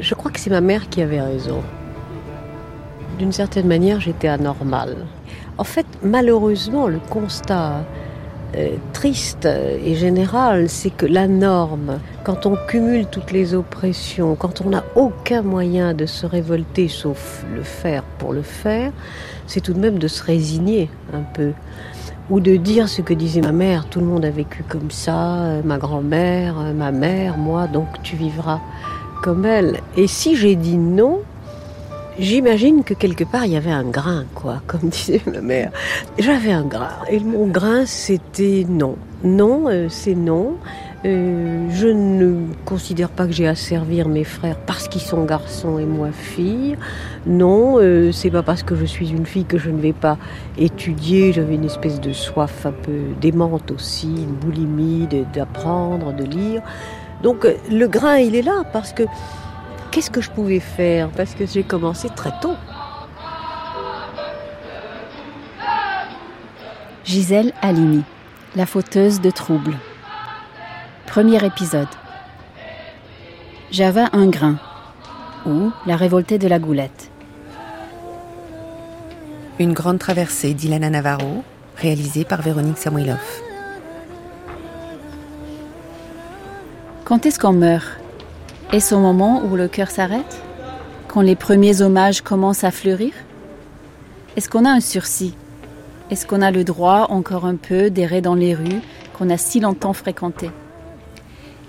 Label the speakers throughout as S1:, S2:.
S1: Je crois que c'est ma mère qui avait raison. D'une certaine manière, j'étais anormale. En fait, malheureusement, le constat euh, triste et général, c'est que la norme, quand on cumule toutes les oppressions, quand on n'a aucun moyen de se révolter sauf le faire pour le faire, c'est tout de même de se résigner un peu. Ou de dire ce que disait ma mère, tout le monde a vécu comme ça, euh, ma grand-mère, euh, ma mère, moi, donc tu vivras elle. Et si j'ai dit non, j'imagine que quelque part il y avait un grain, quoi, comme disait ma mère. J'avais un grain. Et mon grain, c'était non. Non, euh, c'est non. Euh, je ne considère pas que j'ai à servir mes frères parce qu'ils sont garçons et moi fille. Non, euh, c'est pas parce que je suis une fille que je ne vais pas étudier. J'avais une espèce de soif un peu démente aussi, une boulimie d'apprendre, de lire. Donc le grain, il est là parce que qu'est-ce que je pouvais faire? Parce que j'ai commencé très tôt.
S2: Gisèle Halimi, la fauteuse de troubles. Premier épisode. J'avais un grain, ou la révoltée de la goulette.
S3: Une grande traversée d'Ilana Navarro, réalisée par Véronique Samuilov.
S2: Quand est-ce qu'on meurt? Est-ce au moment où le cœur s'arrête? Quand les premiers hommages commencent à fleurir? Est-ce qu'on a un sursis? Est-ce qu'on a le droit encore un peu d'errer dans les rues qu'on a si longtemps fréquentées?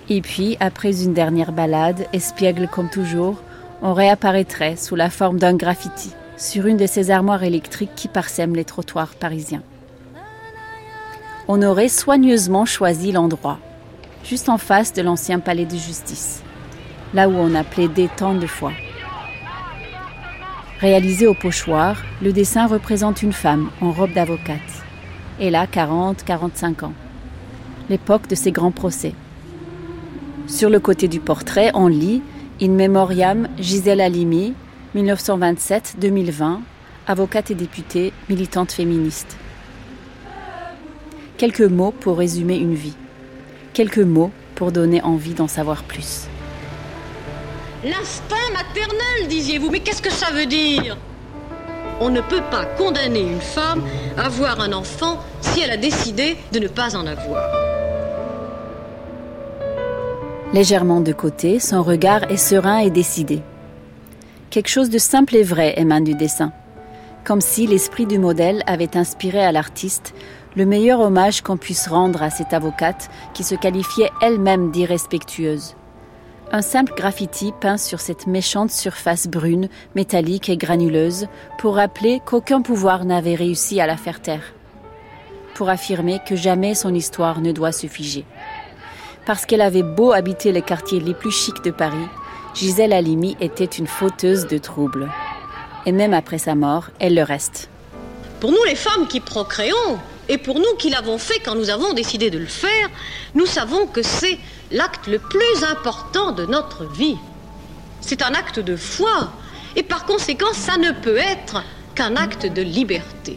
S2: Et puis, après une dernière balade, espiègle comme toujours, on réapparaîtrait sous la forme d'un graffiti sur une de ces armoires électriques qui parsèment les trottoirs parisiens. On aurait soigneusement choisi l'endroit juste en face de l'ancien palais de justice, là où on a plaidé tant de fois. Réalisé au pochoir, le dessin représente une femme en robe d'avocate. Elle a 40-45 ans, l'époque de ses grands procès. Sur le côté du portrait, on lit In Memoriam Gisèle Halimi, 1927-2020, avocate et députée, militante féministe. Quelques mots pour résumer une vie quelques mots pour donner envie d'en savoir plus.
S4: L'instinct maternel, disiez-vous, mais qu'est-ce que ça veut dire? On ne peut pas condamner une femme à avoir un enfant si elle a décidé de ne pas en avoir.
S2: Légèrement de côté, son regard est serein et décidé. Quelque chose de simple et vrai émane du dessin, comme si l'esprit du modèle avait inspiré à l'artiste le meilleur hommage qu'on puisse rendre à cette avocate qui se qualifiait elle-même d'irrespectueuse. Un simple graffiti peint sur cette méchante surface brune, métallique et granuleuse pour rappeler qu'aucun pouvoir n'avait réussi à la faire taire. Pour affirmer que jamais son histoire ne doit se figer. Parce qu'elle avait beau habiter les quartiers les plus chics de Paris, Gisèle Halimi était une fauteuse de troubles. Et même après sa mort, elle le reste.
S4: Pour nous, les femmes qui procréons, et pour nous qui l'avons fait quand nous avons décidé de le faire, nous savons que c'est l'acte le plus important de notre vie. C'est un acte de foi. Et par conséquent, ça ne peut être qu'un acte de liberté.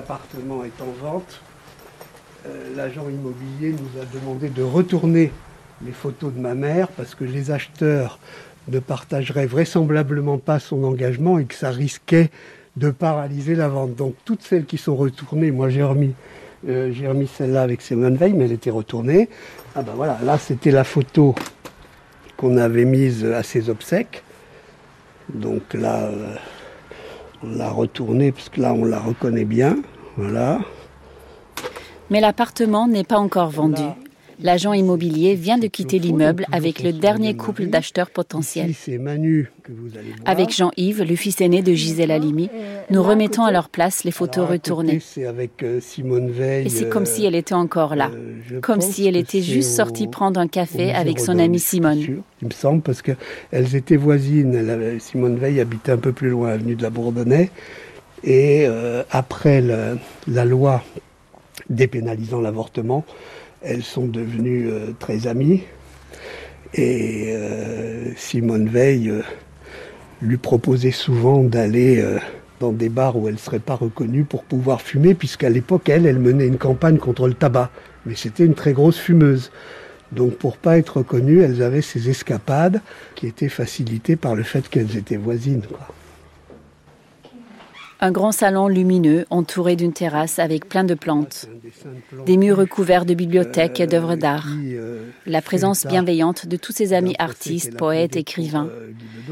S5: L'appartement est en vente, euh, l'agent immobilier nous a demandé de retourner les photos de ma mère parce que les acheteurs ne partageraient vraisemblablement pas son engagement et que ça risquait de paralyser la vente. Donc toutes celles qui sont retournées, moi j'ai remis, euh, remis celle-là avec Simone Veil, mais elle était retournée. Ah ben voilà, là c'était la photo qu'on avait mise à ses obsèques. Donc là, euh, on l'a retournée parce que là on la reconnaît bien. Voilà.
S2: Mais l'appartement n'est pas encore vendu. L'agent immobilier vient de quitter l'immeuble avec le dernier couple d'acheteurs potentiels. Avec Jean-Yves, le fils aîné de Gisèle Halimi, nous remettons à leur place les photos retournées.
S5: Euh.
S2: Et c'est comme
S5: euh,
S2: si elle était encore là.
S5: euh,
S2: Comme si elle était juste sortie prendre un café avec son amie Simone.
S5: sûr, il me semble, parce qu'elles étaient voisines. Simone Veil habitait un peu plus loin, avenue de la Bourdonnais. Et euh, après le- la loi dépénalisant l'avortement, elles sont devenues euh, très amies. Et euh, Simone Veil euh, lui proposait souvent d'aller dans des bars où elle ne serait pas reconnue pour pouvoir fumer, puisqu'à l'époque, elle, elle menait une campagne contre le tabac. Mais c'était une très grosse fumeuse. Donc pour pas être reconnues, elles avaient ces escapades qui étaient facilitées par le fait qu'elles étaient voisines.
S2: Un grand salon lumineux entouré d'une terrasse avec plein de plantes. Des murs recouverts de bibliothèques et d'œuvres d'art. La présence bienveillante de tous ses amis artistes, poètes, écrivains.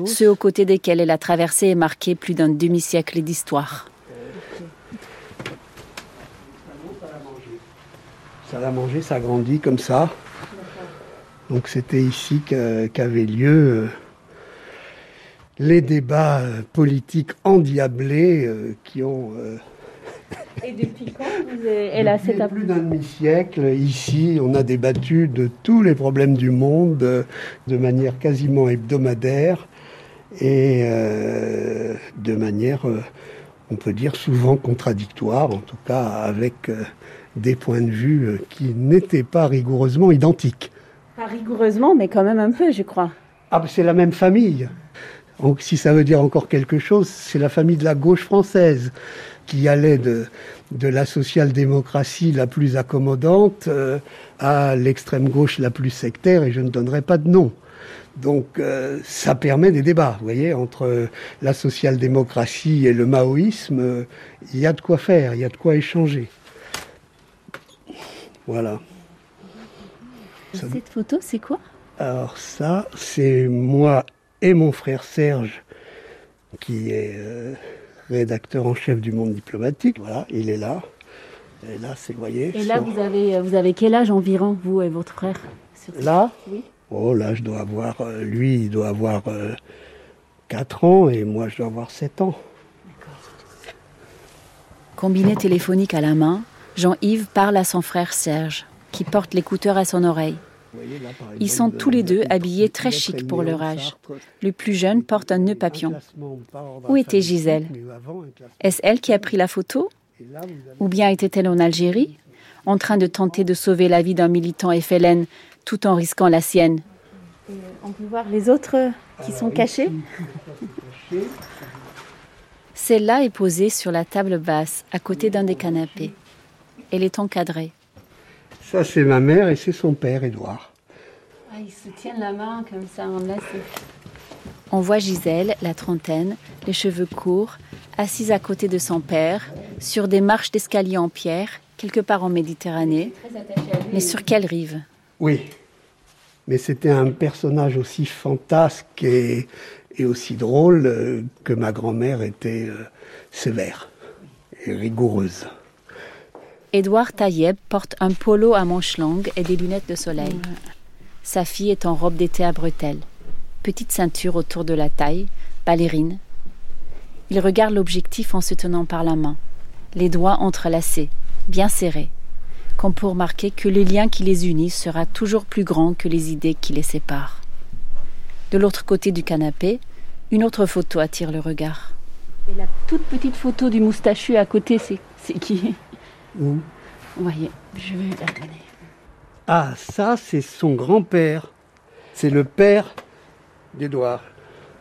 S2: Ceux aux côtés desquels elle a traversé et marqué plus d'un demi-siècle d'histoire.
S5: Ça l'a mangé, ça grandit comme ça. Donc c'était ici qu'avaient lieu les débats euh, politiques endiablés euh, qui ont.
S2: Euh, Et depuis quand vous avez...
S5: Depuis plus d'un demi-siècle, ici, on a débattu de tous les problèmes du monde de manière quasiment hebdomadaire et de manière, on peut dire, souvent contradictoire, en tout cas avec des points de vue qui n'étaient pas rigoureusement identiques.
S2: Pas rigoureusement, mais quand même un peu, je crois.
S5: Ah, c'est la même famille. Donc, si ça veut dire encore quelque chose, c'est la famille de la gauche française qui allait de, de la social-démocratie la plus accommodante euh, à l'extrême gauche la plus sectaire, et je ne donnerai pas de nom. Donc euh, ça permet des débats, vous voyez, entre la social-démocratie et le maoïsme, euh, il y a de quoi faire, il y a de quoi échanger. Voilà.
S2: Cette photo, c'est quoi?
S5: Alors ça, c'est moi et mon frère Serge, qui est euh, rédacteur en chef du Monde diplomatique. Voilà, il est là. Et là, c'est, vous voyez.
S2: Et là, vous, avez, vous avez quel âge environ, vous et votre frère?
S5: Là? Oui. Oh, là, je dois avoir. Euh, lui, il doit avoir 4 euh, ans et moi, je dois avoir 7 ans.
S2: Combiné téléphonique à la main, Jean-Yves parle à son frère Serge, qui porte l'écouteur à son oreille. Ils sont tous les deux habillés très chic pour leur âge. Le plus jeune porte un nœud papillon. Où était Gisèle? Est-ce elle qui a pris la photo? Ou bien était-elle en Algérie, en train de tenter de sauver la vie d'un militant FLN tout en risquant la sienne On peut voir les autres qui sont cachés Celle-là est posée sur la table basse, à côté d'un des canapés. Elle est encadrée.
S5: Ça, c'est ma mère et c'est son père, Édouard.
S2: Ah, ils se tiennent la main comme ça, On voit Gisèle, la trentaine, les cheveux courts, assise à côté de son père, sur des marches d'escalier en pierre, quelque part en Méditerranée. Mais sur quelle rive?
S5: Oui, mais c'était un personnage aussi fantasque et, aussi drôle euh, que ma grand-mère était euh, sévère et rigoureuse.
S2: Édouard Taïeb porte un polo à manches longues et des lunettes de soleil. Sa fille est en robe d'été à bretelles, petite ceinture autour de la taille, ballerine. Il regarde l'objectif en se tenant par la main, les doigts entrelacés, bien serrés, comme pour marquer que le lien qui les unit sera toujours plus grand que les idées qui les séparent. De l'autre côté du canapé, une autre photo attire le regard. Et la toute petite photo du moustachu à côté, c'est qui?
S5: Où?
S2: Voyez, je vais la donner.
S5: Ah, ça, c'est son grand-père. C'est le père d'Édouard.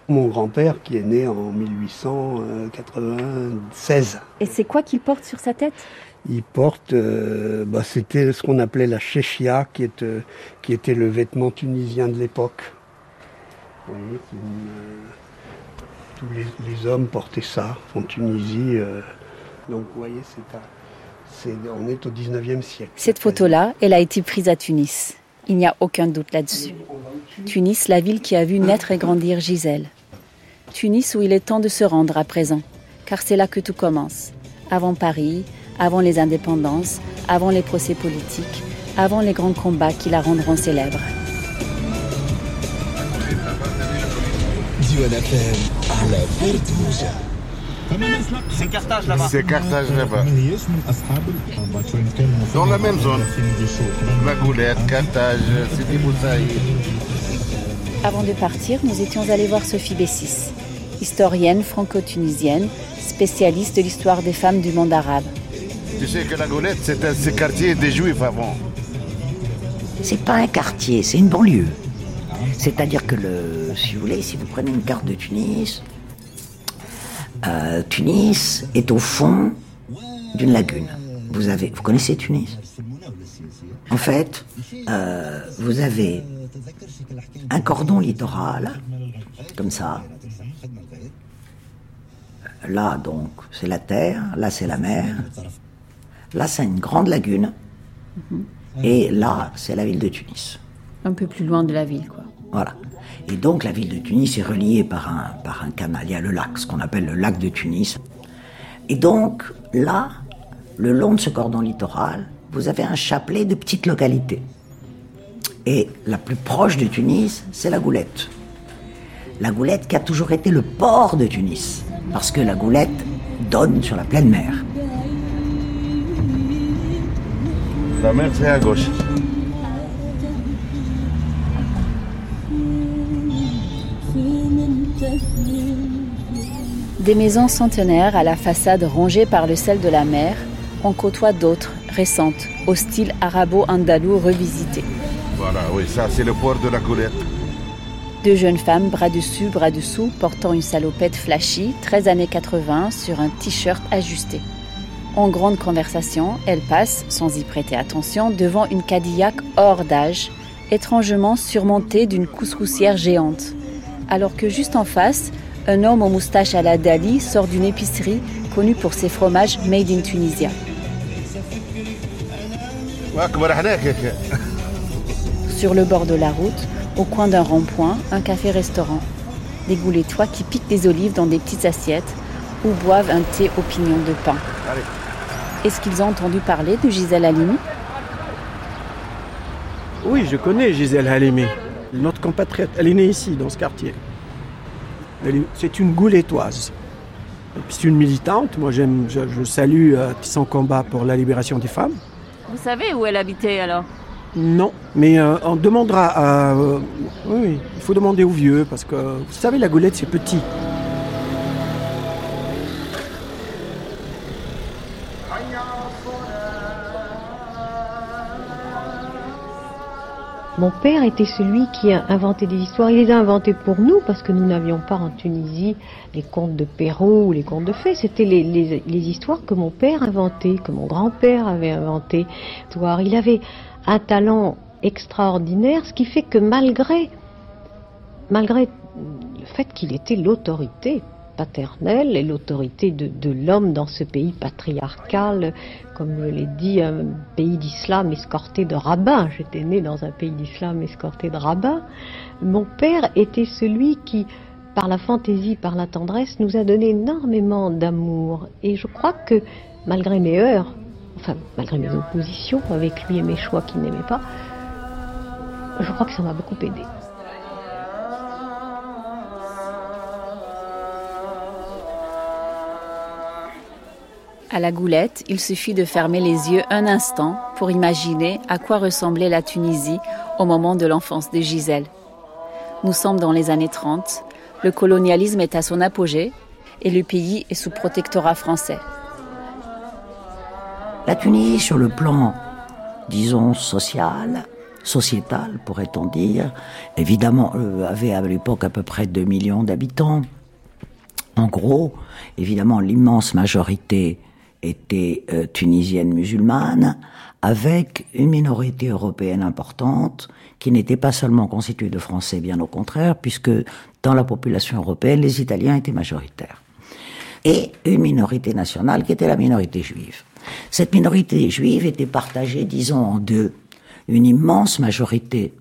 S5: Mon grand-père qui est né en 1896.
S2: Et c'est quoi qu'il porte sur sa tête?
S5: Il porte, euh, bah, c'était ce qu'on appelait la chéchia, qui, euh, qui était le vêtement tunisien de l'époque. Vous voyez, euh, tous les, hommes portaient ça en Tunisie. donc vous voyez, c'est un on est au 19e siècle.
S2: Cette photo-là, elle a été prise à Tunis. Il n'y a aucun doute là-dessus. Tunis, la ville qui a vu naître et grandir Gisèle. Tunis où il est temps de se rendre à présent, car c'est là que tout commence. Avant Paris, avant les indépendances, avant les procès politiques, avant les grands combats qui la rendront célèbre.
S6: C'est Carthage là-bas. C'est Carthage là-bas. Dans la même zone. La Goulette, Carthage, Sidi
S2: Avant de partir, nous étions allés voir Sophie Bessis, historienne franco-tunisienne, spécialiste de l'histoire des femmes du monde arabe.
S6: Tu sais que la Goulette, c'est un quartier des Juifs avant.
S7: C'est pas un quartier, c'est une banlieue. C'est-à-dire que, le, si vous voulez, si vous prenez une carte de Tunis, euh, Tunis est au fond d'une lagune. Vous, avez, vous connaissez Tunis? En fait, euh, vous avez un cordon littoral, comme ça. Là, donc, c'est la terre, là, c'est la mer. Là, c'est une grande lagune. Et là, c'est la ville de Tunis.
S2: Un peu plus loin de la ville, quoi.
S7: Voilà. Et donc, la ville de Tunis est reliée par un, par un canal. Il y a le lac, ce qu'on appelle le lac de Tunis. Et donc, là, le long de ce cordon littoral, vous avez un chapelet de petites localités. Et la plus proche de Tunis, c'est la Goulette. La Goulette qui a toujours été le port de Tunis, parce que la Goulette donne sur la pleine mer.
S6: La mer, c'est à gauche.
S2: Des maisons centenaires à la façade rongée par le sel de la mer, on côtoie d'autres, récentes, au style arabo-andalou revisité.
S6: Voilà, oui, ça c'est le port de la Goulette.
S2: Deux jeunes femmes, bras dessus, bras dessous, portant une salopette flashy, 13 années 80, sur un t-shirt ajusté. En grande conversation, elles passent, sans y prêter attention, devant une Cadillac hors d'âge, étrangement surmontée d'une couscoussière géante. Alors que juste en face, un homme aux moustaches à la Dali sort d'une épicerie connue pour ses fromages made in Tunisia. Sur le bord de la route, au coin d'un rond-point, un café-restaurant. Des goulettois qui piquent des olives dans des petites assiettes ou boivent un thé au pignon de pain. Est-ce qu'ils ont entendu parler de Gisèle Halimi?
S8: Oui, je connais Gisèle Halimi, notre compatriote. Elle est née ici, dans ce quartier. C'est une goulettoise. C'est une militante. Moi, j'aime, je, je salue euh, son combat pour la libération des femmes.
S2: Vous savez où elle habitait alors?
S8: Non, mais euh, on demandera à. euh, oui, il faut demander aux vieux parce que vous savez, la goulette, c'est petit.
S1: Mon père était celui qui a inventé des histoires. Il les a inventées pour nous parce que nous n'avions pas en Tunisie les contes de Perrault ou les contes de fées. C'était les, histoires que mon père inventait, que mon grand-père avait inventées. Il avait un talent extraordinaire, ce qui fait que malgré, malgré le fait qu'il était l'autorité paternelle et l'autorité de, l'homme dans ce pays patriarcal, comme je l'ai dit, un pays d'islam escorté de rabbins. J'étais né dans un pays d'islam escorté de rabbins. Mon père était celui qui, par la fantaisie, par la tendresse, nous a donné énormément d'amour. Et je crois que, malgré mes heures, enfin, malgré mes oppositions avec lui et mes choix qu'il n'aimait pas, je crois que ça m'a beaucoup aidé.
S2: À la goulette, il suffit de fermer les yeux un instant pour imaginer à quoi ressemblait la Tunisie au moment de l'enfance de Gisèle. Nous sommes dans les années 30, le colonialisme est à son apogée et le pays est sous protectorat français.
S7: La Tunisie, sur le plan, disons, social, sociétal, pourrait-on dire, évidemment, euh, avait à l'époque à peu près 2 millions d'habitants. En gros, évidemment, l'immense majorité était euh, tunisienne musulmane, avec une minorité européenne importante, qui n'était pas seulement constituée de Français, bien au contraire, puisque dans la population européenne, les Italiens étaient majoritaires et une minorité nationale qui était la minorité juive. Cette minorité juive était partagée, disons, en deux. Une immense majorité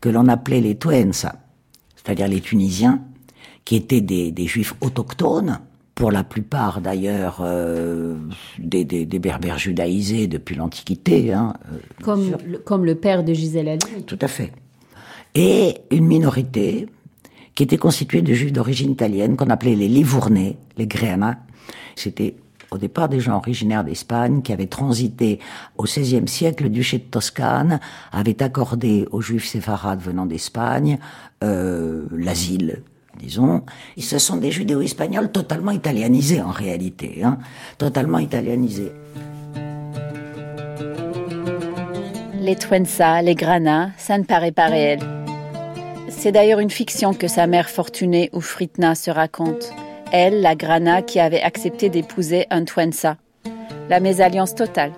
S7: que l'on appelait les Tuensa, c'est-à-dire les Tunisiens, qui étaient des, des juifs autochtones, pour la plupart d'ailleurs euh, des, des, des berbères judaïsés depuis l'Antiquité. Hein, euh,
S2: Comme, le, comme le père de Gisèle Halimi.
S7: tout à fait. Et une minorité qui était constituée de juifs d'origine italienne qu'on appelait les Livournais, les Grena. C'était au départ des gens originaires d'Espagne qui avaient transité au XVIe siècle. Le duché de Toscane avait accordé aux juifs séfarades venant d'Espagne euh, l'asile disons. Et ce sont des judéo-espagnols totalement italianisés en réalité, hein, totalement italianisés.
S2: Les Twensa, les Grana, ça ne paraît pas réel. C'est d'ailleurs une fiction que sa mère fortunée ou Fritna se raconte. Elle, la Grana, qui avait accepté d'épouser un Twensa. La mésalliance totale.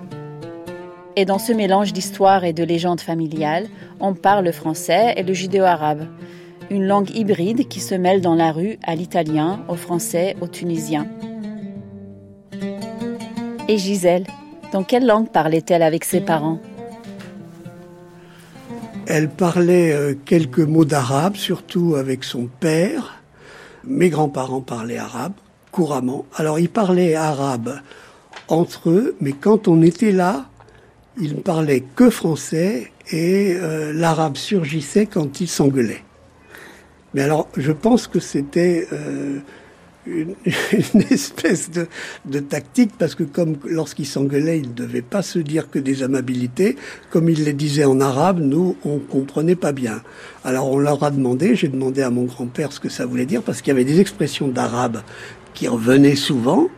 S2: Et dans ce mélange d'histoire et de légendes familiales, on parle le français et le judéo-arabe. Une langue hybride qui se mêle dans la rue à l'italien, au français, au tunisien. Et Gisèle, dans quelle langue parlait-elle avec ses parents?
S5: Elle parlait euh, quelques mots d'arabe, surtout avec son père. Mes grands-parents parlaient arabe couramment. Alors ils parlaient arabe entre eux, mais quand on était là, ils ne parlaient que français et euh, l'arabe surgissait quand ils s'engueulaient. Mais alors, je pense que c'était euh, une, espèce de, de, tactique, parce que comme lorsqu'ils s'engueulaient, ils ne devaient pas se dire que des amabilités, comme ils les disaient en arabe, nous, on comprenait pas bien. Alors on leur a demandé, j'ai demandé à mon grand-père ce que ça voulait dire, parce qu'il y avait des expressions d'arabe qui revenaient souvent,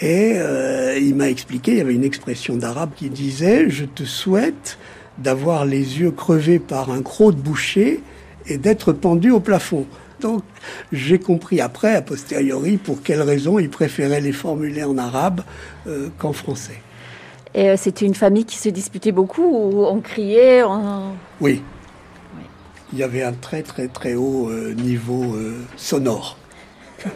S5: et euh, il m'a expliqué, il y avait une expression d'arabe qui disait, je te souhaite d'avoir les yeux crevés par un croc de boucher et d'être pendu au plafond. Donc j'ai compris après, a posteriori, pour quelles raisons il préférait les formuler en arabe euh, qu'en français.
S2: Et euh, c'était une famille qui se disputait beaucoup, où on criait
S5: Oui. Il y avait un très très très haut niveau sonore.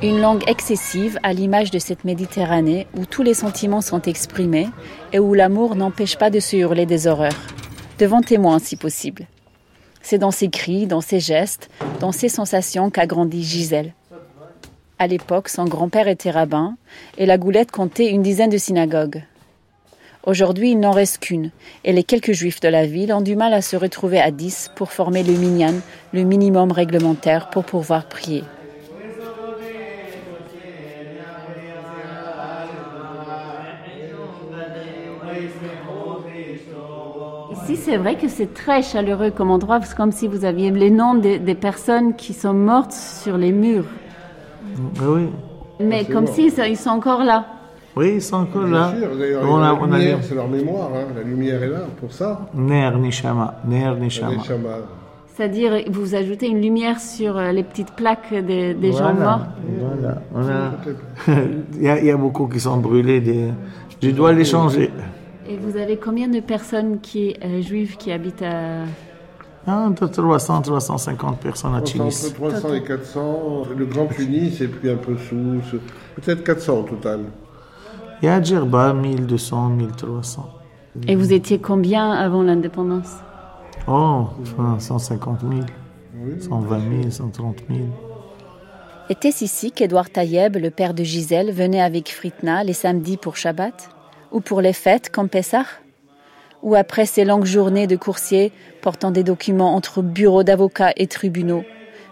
S2: Une langue excessive à l'image de cette Méditerranée où tous les sentiments sont exprimés et où l'amour n'empêche pas de se hurler des horreurs, devant témoins si possible. C'est dans ses cris, dans ses gestes, dans ses sensations qu'a grandi Gisèle. À l'époque, son grand-père était rabbin et la Goulette comptait une dizaine de synagogues. Aujourd'hui, il n'en reste qu'une, et les quelques juifs de la ville ont du mal à se retrouver à dix pour former le minyan, le minimum réglementaire pour pouvoir prier. Ici, c'est vrai que c'est très chaleureux comme endroit, c'est comme si vous aviez les noms des, personnes qui sont mortes sur les murs.
S6: Ah oui.
S2: Mais comme si ils sont encore là.
S6: Oui, ils sont encore là.
S9: on a, la lumière, c'est leur mémoire. Hein. La lumière est là pour ça.
S6: Ner Nishama. Ner Nishama.
S2: C'est-à-dire, vous ajoutez une lumière sur euh, les petites plaques des, gens morts.
S6: Voilà. il, y a, il, y a, beaucoup qui sont brûlés. Des... Je dois les changer.
S2: Et vous avez combien de personnes qui, euh, juives qui habitent à...
S6: Entre 300 350 personnes à Tunis.
S9: Entre 300 et 400. Le Grand Tunis et puis un peu sous. Peut-être 400 au total.
S6: Il y a Djerba, 1200, 1300.
S2: Et vous étiez combien avant l'indépendance?
S6: Oh, 150 000, 120 000, 130 000.
S2: Était-ce ici qu'Edouard Taïeb, le père de Gisèle, venait avec Fritna les samedis pour Shabbat? Ou pour les fêtes comme Pessah Ou après ces longues journées de coursiers portant des documents entre bureaux d'avocats et tribunaux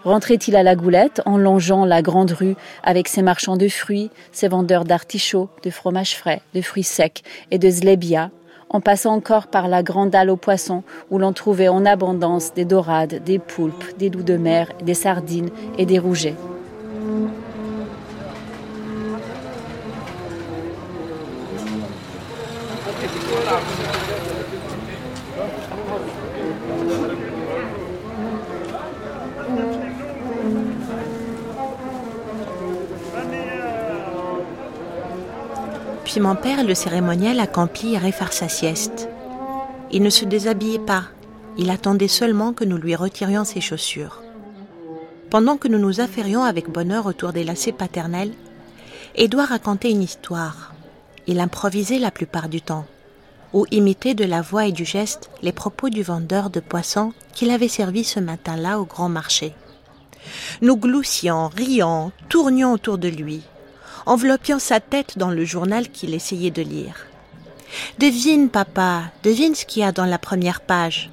S2: Rentrait-il à la goulette en longeant la grande rue avec ses marchands de fruits, ses vendeurs d'artichauts, de fromages frais, de fruits secs et de zlebia, en passant encore par la grande halle aux poissons où l'on trouvait en abondance des dorades, des poulpes, des loups de mer, des sardines et des rougets.
S10: Mon père, le cérémoniel, accomplit et faire sa sieste. Il ne se déshabillait pas, il attendait seulement que nous lui retirions ses chaussures. Pendant que nous nous affairions avec bonheur autour des lacets paternels, Édouard racontait une histoire. Il improvisait la plupart du temps, ou imitait de la voix et du geste les propos du vendeur de poissons qu'il avait servi ce matin-là au grand marché. Nous gloussions, rions, tournions autour de lui, enveloppiant sa tête dans le journal qu'il essayait de lire. Devine, papa, devine ce qu'il y a dans la première page.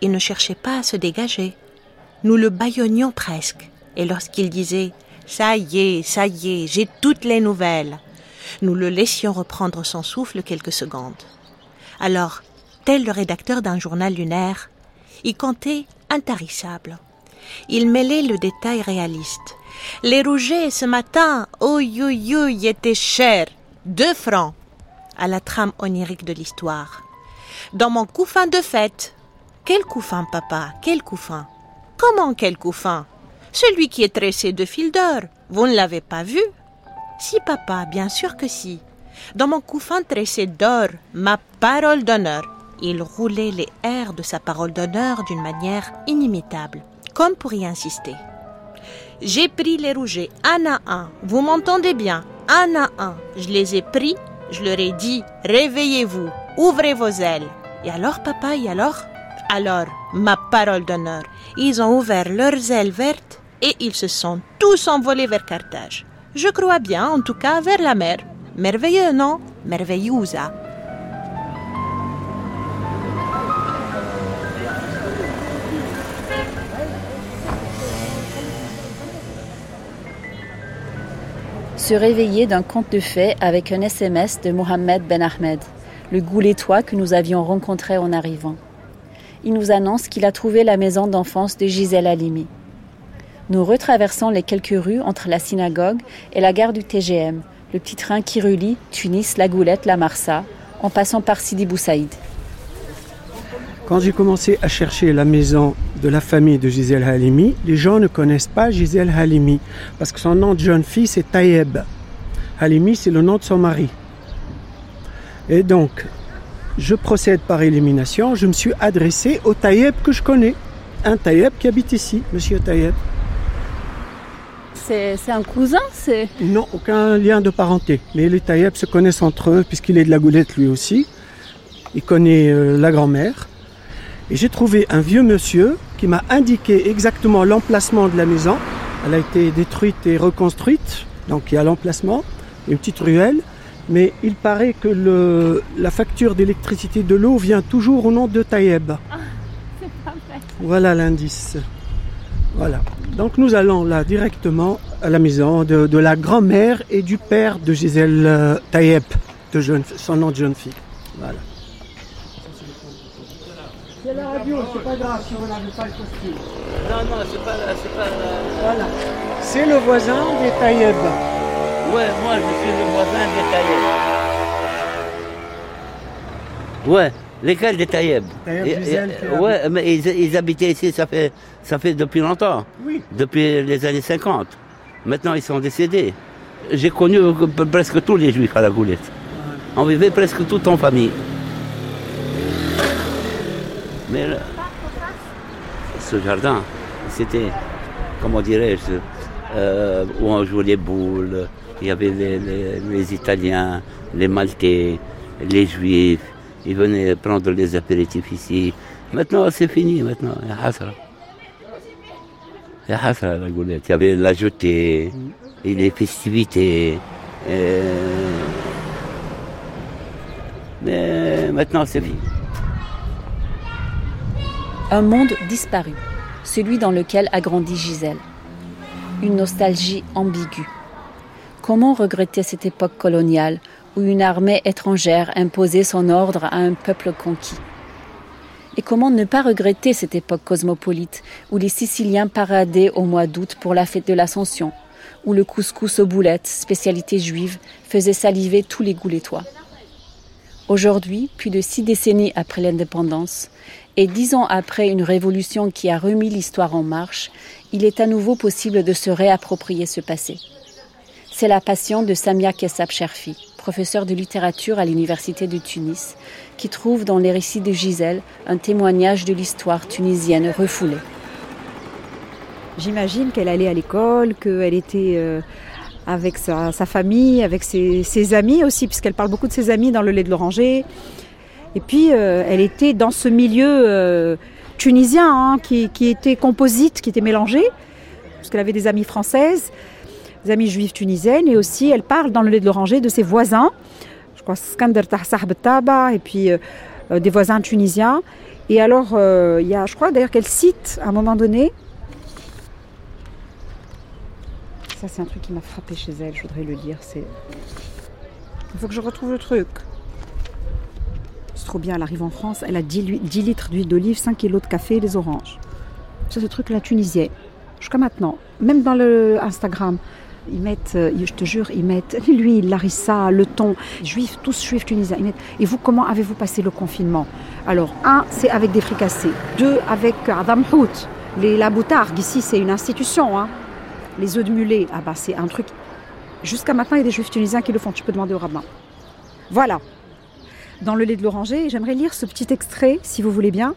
S10: Il ne cherchait pas à se dégager. Nous le bâillonnions presque, et lorsqu'il disait Ça y est, ça y est, j'ai toutes les nouvelles, nous le laissions reprendre son souffle quelques secondes. Alors, tel le rédacteur d'un journal lunaire, il comptait intarissable. Il mêlait le détail réaliste, les rougets ce matin, oh yo yo, étaient chers. Deux francs. à la trame onirique de l'histoire. Dans mon couffin de fête. Quel couffin, papa? Quel couffin? Comment quel couffin? Celui qui est tressé de fil d'or. Vous ne l'avez pas vu? Si, papa, bien sûr que si. Dans mon couffin tressé d'or, ma parole d'honneur. Il roulait les airs de sa parole d'honneur d'une manière inimitable, comme pour y insister. J'ai pris les rougets un à un. Vous m'entendez bien? Un à un. Je les ai pris. Je leur ai dit Réveillez-vous. Ouvrez vos ailes. Et alors, papa, et alors? Alors, ma parole d'honneur. Ils ont ouvert leurs ailes vertes et ils se sont tous envolés vers Carthage. Je crois bien, en tout cas, vers la mer. Merveilleux, non? Merveillousa.
S2: Se réveiller d'un conte de fées avec un SMS de Mohamed Ben Ahmed, le goulettois que nous avions rencontré en arrivant. Il nous annonce qu'il a trouvé la maison d'enfance de Gisèle Halimi. Nous retraversons les quelques rues entre la synagogue et la gare du TGM, le petit train qui relie Tunis, La Goulette, La Marsa, en passant par Sidi Boussaïd.
S8: Quand j'ai commencé à chercher la maison de la famille de Gisèle Halimi, les gens ne connaissent pas Gisèle Halimi parce que son nom de jeune fille c'est Tayeb. Halimi c'est le nom de son mari. Et donc, je procède par élimination, je me suis adressé au Tayeb que je connais. Un Tayeb qui habite ici, monsieur Tayeb.
S2: C'est un cousin c'est...
S8: Non, aucun lien de parenté. Mais les Tayeb se connaissent entre eux puisqu'il est de la Goulette lui aussi. Il connaît euh, la grand-mère. Et j'ai trouvé un vieux monsieur qui m'a indiqué exactement l'emplacement de la maison. Elle a été détruite et reconstruite, donc il y a l'emplacement, une petite ruelle. Mais il paraît que le, la facture d'électricité de l'eau vient toujours au nom de Taïeb.
S2: Ah,
S8: voilà l'indice. Voilà. Donc nous allons là directement à la maison de, de la grand-mère et du père de Gisèle euh, Taïeb, de jeune, son nom de jeune fille. Voilà. C'est la radio, c'est pas grave si on n'avait pas le costume.
S11: Non, non, c'est pas, c'est pas.
S8: Voilà. C'est le voisin des Taïeb.
S11: Ouais, moi je suis le voisin des Taïeb. Ouais, lesquels des Taïeb. Ouais, mais ils, ils habitaient ici, ça fait, ça fait depuis longtemps.
S8: Oui.
S11: Depuis les années 50. Maintenant, ils sont décédés. J'ai connu presque tous les juifs à la Goulette. On vivait presque tout en famille. Ce jardin, c'était, comment dirais-je, euh, où on jouait les boules. Il y avait les, Italiens, les Maltais, les Juifs. Ils venaient prendre les apéritifs ici. Maintenant, c'est fini. Maintenant, il y a Hasra. La. Il y avait la jetée, et les festivités. Mais maintenant, c'est fini.
S2: Un monde disparu, celui dans lequel a grandi Gisèle. Une nostalgie ambiguë. Comment regretter cette époque coloniale où une armée étrangère imposait son ordre à un peuple conquis? Et comment ne pas regretter cette époque cosmopolite où les Siciliens paradaient au mois d'août pour la fête de l'Ascension, où le couscous aux boulettes, spécialité juive, faisait saliver tous les goulettois Aujourd'hui, plus de six décennies après l'indépendance, et dix ans après une révolution qui a remis l'histoire en marche, il est à nouveau possible de se réapproprier ce passé. C'est la passion de Samia Kessab Cherfi, professeur de littérature à l'Université de Tunis, qui trouve dans les récits de Gisèle un témoignage de l'histoire tunisienne refoulée.
S12: J'imagine qu'elle allait à l'école, qu'elle était euh, avec sa, famille, avec ses amis aussi, puisqu'elle parle beaucoup de ses amis dans le lait de l'oranger. Et puis, euh, elle était dans ce milieu euh, tunisien hein, qui, était composite, qui était mélangé, parce qu'elle avait des amies françaises, des amies juives tunisiennes, et aussi elle parle dans le lait de l'oranger de ses voisins, je crois Skander Tahsah Taba, et puis euh, des voisins tunisiens. Et alors, il y a, je crois d'ailleurs qu'elle cite à un moment donné, ça c'est un truc qui m'a frappé chez elle, je voudrais le c'est... Il faut que je retrouve le truc. C'est trop bien, elle arrive en France, elle a 10, lui- 10 litres d'huile d'olive, 5 kilos de café et des oranges. C'est ce truc-là tunisien. Jusqu'à maintenant, même dans le Instagram, Ils mettent, euh, je te jure, ils mettent l'huile, larissa, le thon, juifs, tous juifs tunisiens. Et vous, comment avez-vous passé le confinement? Alors, un, c'est avec des fricassés. Deux, avec Adam Hout. Les, la boutargue, ici, c'est une institution. Hein. Les œufs de mulet, ah bah, c'est un truc. Jusqu'à maintenant, il y a des juifs tunisiens qui le font. Tu peux demander au rabbin. Voilà. Dans le lait de l'oranger, j'aimerais lire ce petit extrait, si vous voulez bien.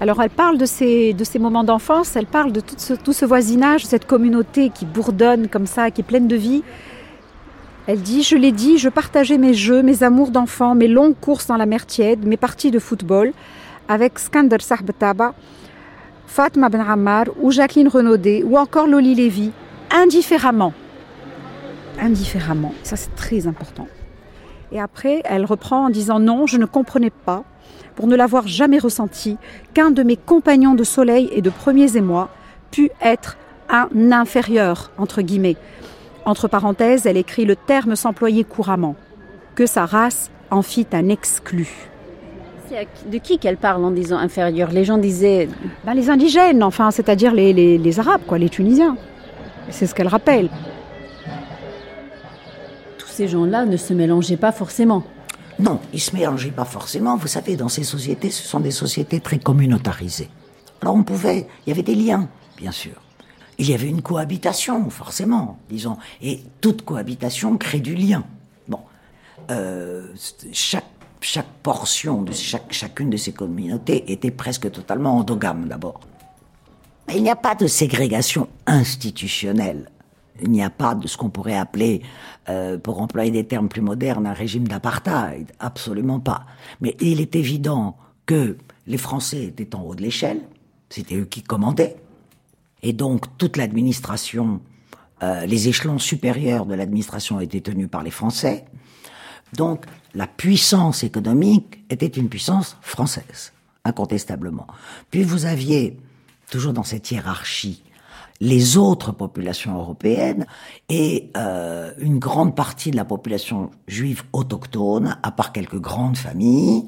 S12: Alors elle parle de ces, de ces moments d'enfance, elle parle de tout ce, tout ce voisinage, cette communauté qui bourdonne comme ça, qui est pleine de vie. Elle dit, je l'ai dit, je partageais mes jeux, mes amours d'enfant, mes longues courses dans la mer tiède, mes parties de football avec Skander Sahbetaba, Fatma Ben Ammar ou Jacqueline Renaudet ou encore Loli Lévy, indifféremment. Indifféremment, ça c'est très important. Et après, elle reprend en disant non, je ne comprenais pas pour ne l'avoir jamais ressenti, qu'un de mes compagnons de soleil et de premiers émois pût être un inférieur, entre guillemets. Entre parenthèses, elle écrit le terme s'employer couramment, que sa race en fit un exclu.
S2: De qui qu'elle parle en disant inférieur? Les gens disaient...
S12: Ben, les indigènes, enfin, c'est-à-dire les, les, les Arabes, quoi, les Tunisiens. C'est ce qu'elle rappelle.
S2: Ces gens-là ne se mélangeaient pas forcément.
S7: Non, ils ne se mélangeaient pas forcément. Vous savez, dans ces sociétés, ce sont des sociétés très communautarisées. Alors on pouvait, il y avait des liens, bien sûr. Il y avait une cohabitation, forcément, disons. Et toute cohabitation crée du lien. Bon, euh, chaque, chaque portion de chaque, chacune de ces communautés était presque totalement endogame d'abord. Il n'y a pas de ségrégation institutionnelle il n'y a pas de ce qu'on pourrait appeler, euh, pour employer des termes plus modernes, un régime d'apartheid. Absolument pas. Mais il est évident que les Français étaient en haut de l'échelle. C'était eux qui commandaient. Et donc toute l'administration, euh, les échelons supérieurs de l'administration étaient tenus par les Français. Donc la puissance économique était une puissance française, incontestablement. Puis vous aviez, toujours dans cette hiérarchie, les autres populations européennes et euh, une grande partie de la population juive autochtone, à part quelques grandes familles,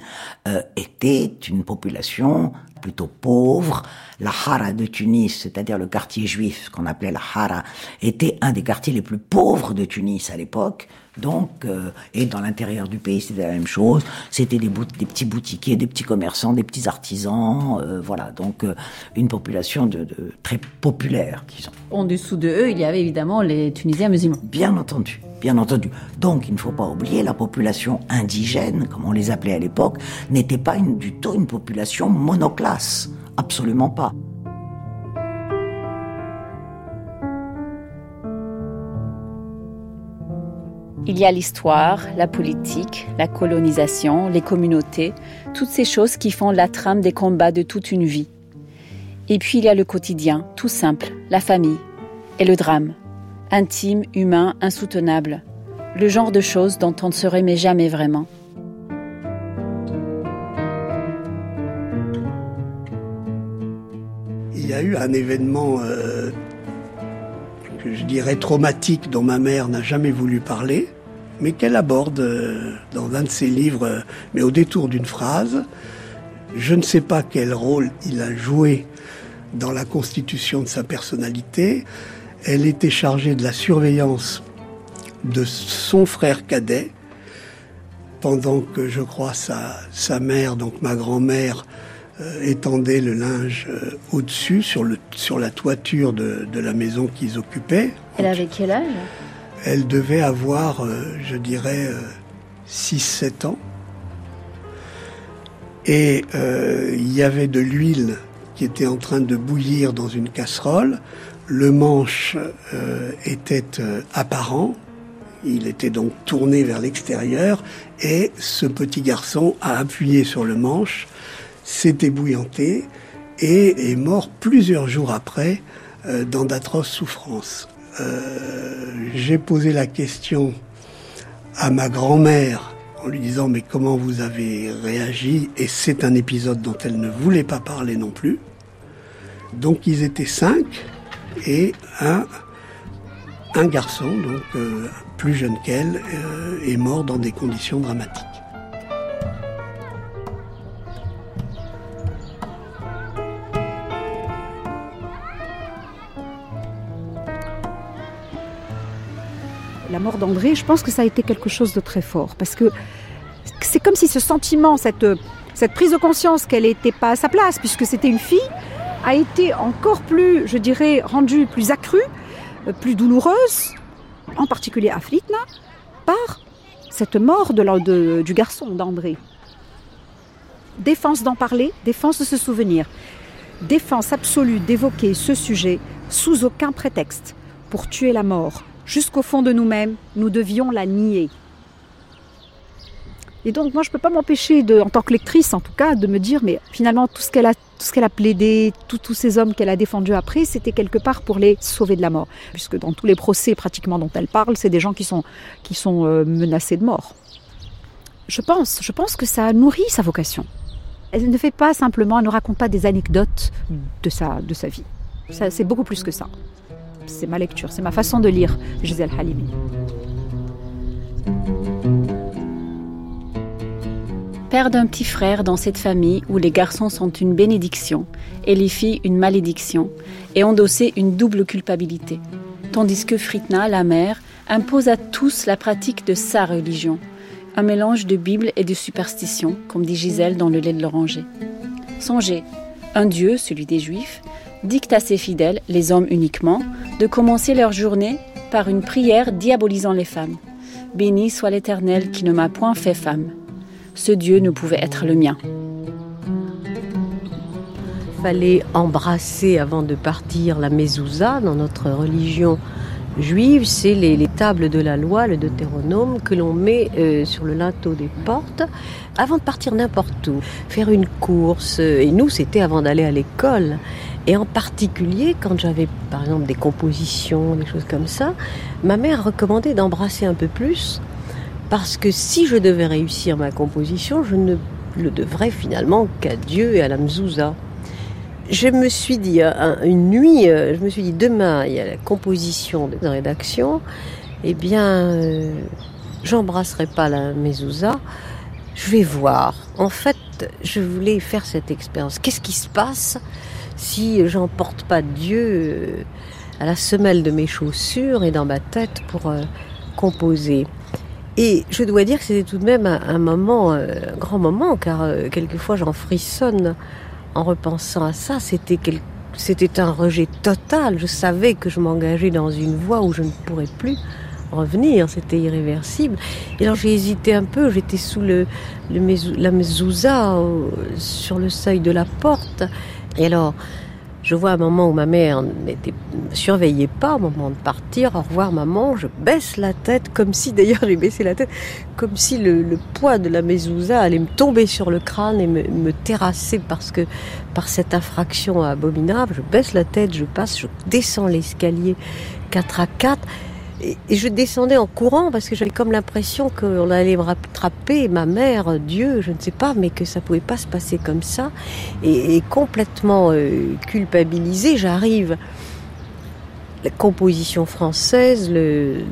S7: euh, était une population plutôt pauvre. La Hara de Tunis, c'est-à-dire le quartier juif, ce qu'on appelait la Hara, était un des quartiers les plus pauvres de Tunis à l'époque. Donc, euh, et dans l'intérieur du pays, c'était la même chose. C'était des, des, petits boutiquiers, des petits commerçants, des petits artisans, euh, voilà. Donc, euh, une population de, de, très populaire, disons.
S2: En dessous de eux, il y avait évidemment les Tunisiens musulmans.
S7: Bien entendu, bien entendu. Donc, il ne faut pas oublier, la population indigène, comme on les appelait à l'époque, n'était pas une, du tout une population monoclasse. Absolument pas.
S2: Il y a l'histoire, la politique, la colonisation, les communautés, toutes ces choses qui font la trame des combats de toute une vie. Et puis il y a le quotidien, tout simple, la famille, et le drame, intime, humain, insoutenable, le genre de choses dont on ne se remet jamais vraiment.
S5: Il y a eu un événement euh, que je dirais traumatique dont ma mère n'a jamais voulu parler, mais qu'elle aborde euh, dans un de ses livres, euh, mais au détour d'une phrase. Je ne sais pas quel rôle il a joué dans la constitution de sa personnalité. Elle était chargée de la surveillance de son frère cadet, pendant que je crois sa, sa mère, donc ma grand-mère, euh, étendait le linge au-dessus, sur, sur la toiture de, de la maison qu'ils occupaient.
S2: Elle avait quel âge?
S5: Elle devait avoir, euh, je dirais, 6-7 ans. Et euh, il y avait de l'huile qui était en train de bouillir dans une casserole. Le manche euh, était euh, apparent. Il était donc tourné vers l'extérieur et ce petit garçon a appuyé sur le manche, s'est ébouillanté et est mort plusieurs jours après euh, dans d'atroces souffrances. Euh, J'ai posé la question à ma grand-mère en lui disant mais comment vous avez réagi? Et c'est un épisode dont elle ne voulait pas parler non plus. Donc ils étaient cinq et un, garçon, donc euh, plus jeune qu'elle, euh, est mort dans des conditions dramatiques.
S12: Mort d'André, je pense que ça a été quelque chose de très fort. Parce que c'est comme si ce sentiment, cette, cette prise de conscience qu'elle n'était pas à sa place, puisque c'était une fille, a été encore plus, je dirais, rendue plus accrue, euh, plus douloureuse, en particulier à Fritna, par cette mort du garçon d'André. Défense d'en parler, défense de se souvenir, défense absolue d'évoquer ce sujet sous aucun prétexte pour tuer la mort. Jusqu'au fond de nous-mêmes, nous devions la nier. Et donc moi je ne peux pas m'empêcher, en tant que lectrice en tout cas, de me dire mais finalement tout ce qu'elle a, tout ce qu'elle a plaidé, tous ces hommes qu'elle a défendus après, c'était quelque part pour les sauver de la mort, puisque dans tous les procès pratiquement dont elle parle, c'est des gens qui sont qui sont euh, menacés de mort. Je pense, je pense que ça nourrit sa vocation. Elle ne fait pas simplement, elle ne raconte pas des anecdotes de de sa vie. C'est beaucoup plus que ça. C'est ma lecture, c'est ma façon de lire Gisèle Halimi.
S2: père d'un petit frère dans cette famille où les garçons sont une bénédiction et les filles une malédiction, et endosser une double culpabilité. Tandis que Fritna, la mère, impose à tous la pratique de sa religion, un mélange de Bible et de superstition, comme dit Gisèle dans le lait de l'oranger. Songez, un Dieu, celui des Juifs, dicte à ses fidèles, les hommes uniquement, de commencer leur journée par une prière diabolisant les femmes. Béni soit l'Éternel qui ne m'a point fait femme ce Dieu ne pouvait être le mien.
S1: Fallait embrasser avant de partir la mezouza dans notre religion juive, c'est les, tables de la loi, le deutéronome, que l'on met euh, sur le linteau des portes avant de partir n'importe où, faire une course. Et nous, c'était avant d'aller à l'école. Et en particulier, quand j'avais par exemple des compositions, des choses comme ça, ma mère recommandait d'embrasser un peu plus parce que si je devais réussir ma composition, je ne le devrais finalement qu'à Dieu et à la mzouza. Je me suis dit, une nuit, euh, je me suis dit, demain, il y a la composition de rédaction, eh bien, euh, j'embrasserai pas la mezouza, je vais voir. En fait, je voulais faire cette expérience. Qu'est-ce qui se passe? Si j'emporte pas Dieu euh, à la semelle de mes chaussures et dans ma tête pour composer et je dois dire que c'était tout de même un, moment, euh, un grand moment, car euh, quelquefois j'en frissonne en repensant à ça. C'était un rejet total. Je savais que je m'engageais dans une voie où je ne pourrais plus revenir. C'était irréversible. Et alors j'ai hésité un peu. J'étais sous la mezouza, sur le seuil de la porte. Et alors, je vois un moment où ma mère ne surveillait pas au moment de partir. Au revoir maman, je baisse la tête comme si, d'ailleurs j'ai baissé la tête, comme si le, poids de la mezouza allait me tomber sur le crâne et me, me, terrasser parce que par cette infraction abominable. Je baisse la tête, je passe, je descends l'escalier 4 à 4 et, je descendais en courant parce que j'avais comme l'impression qu'on allait me rattraper, ma mère, Dieu, je ne sais pas, mais que ça pouvait pas se passer comme ça. Et, complètement euh, culpabilisée, j'arrive. La composition française, le,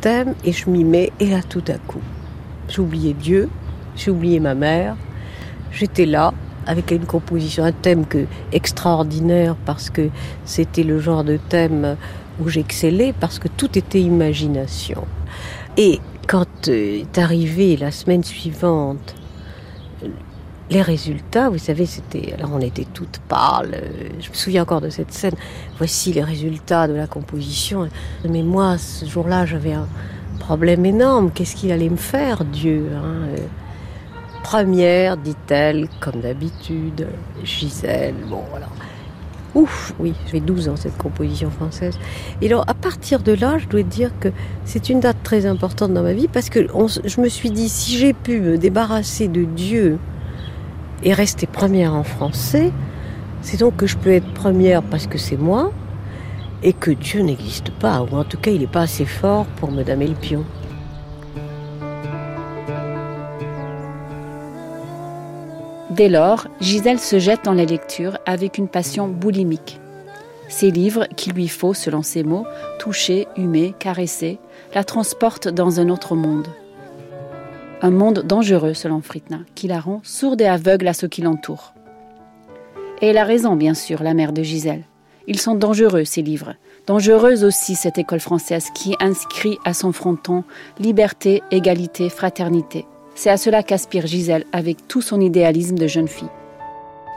S1: thème, et je m'y mets, et là tout à coup, j'ai oublié Dieu, j'ai oublié ma mère, j'étais là, avec une composition, un thème que, extraordinaire parce que c'était le genre de thème où j'excellais parce que tout était imagination. Et quand euh, est arrivé la semaine suivante, les résultats, vous savez, c'était. Alors on était toutes pâles. Euh, je me souviens encore de cette scène. Voici les résultats de la composition. Mais moi, ce jour-là, j'avais un problème énorme. Qu'est-ce qu'il allait me faire, Dieu hein, euh, Première, dit-elle, comme d'habitude, Gisèle. Bon, voilà. Ouf, oui, j'ai 12 ans cette composition française. Et alors, à partir de là, je dois dire que c'est une date très importante dans ma vie parce que je me suis dit, si j'ai pu me débarrasser de Dieu et rester première en français, c'est donc que je peux être première parce que c'est moi et que Dieu n'existe pas, ou en tout cas, il n'est pas assez fort pour me damer le pion.
S2: Dès lors, Gisèle se jette dans la lecture avec une passion boulimique. Ces livres, qu'il lui faut, selon ses mots, toucher, humer, caresser, la transportent dans un autre monde. Un monde dangereux, selon Fritna, qui la rend sourde et aveugle à ce qui l'entoure. Et elle a raison, bien sûr, la mère de Gisèle. Ils sont dangereux, ces livres, Dangereuse aussi cette école française qui inscrit à son fronton liberté, égalité, fraternité. C'est à cela qu'aspire Gisèle avec tout son idéalisme de jeune fille.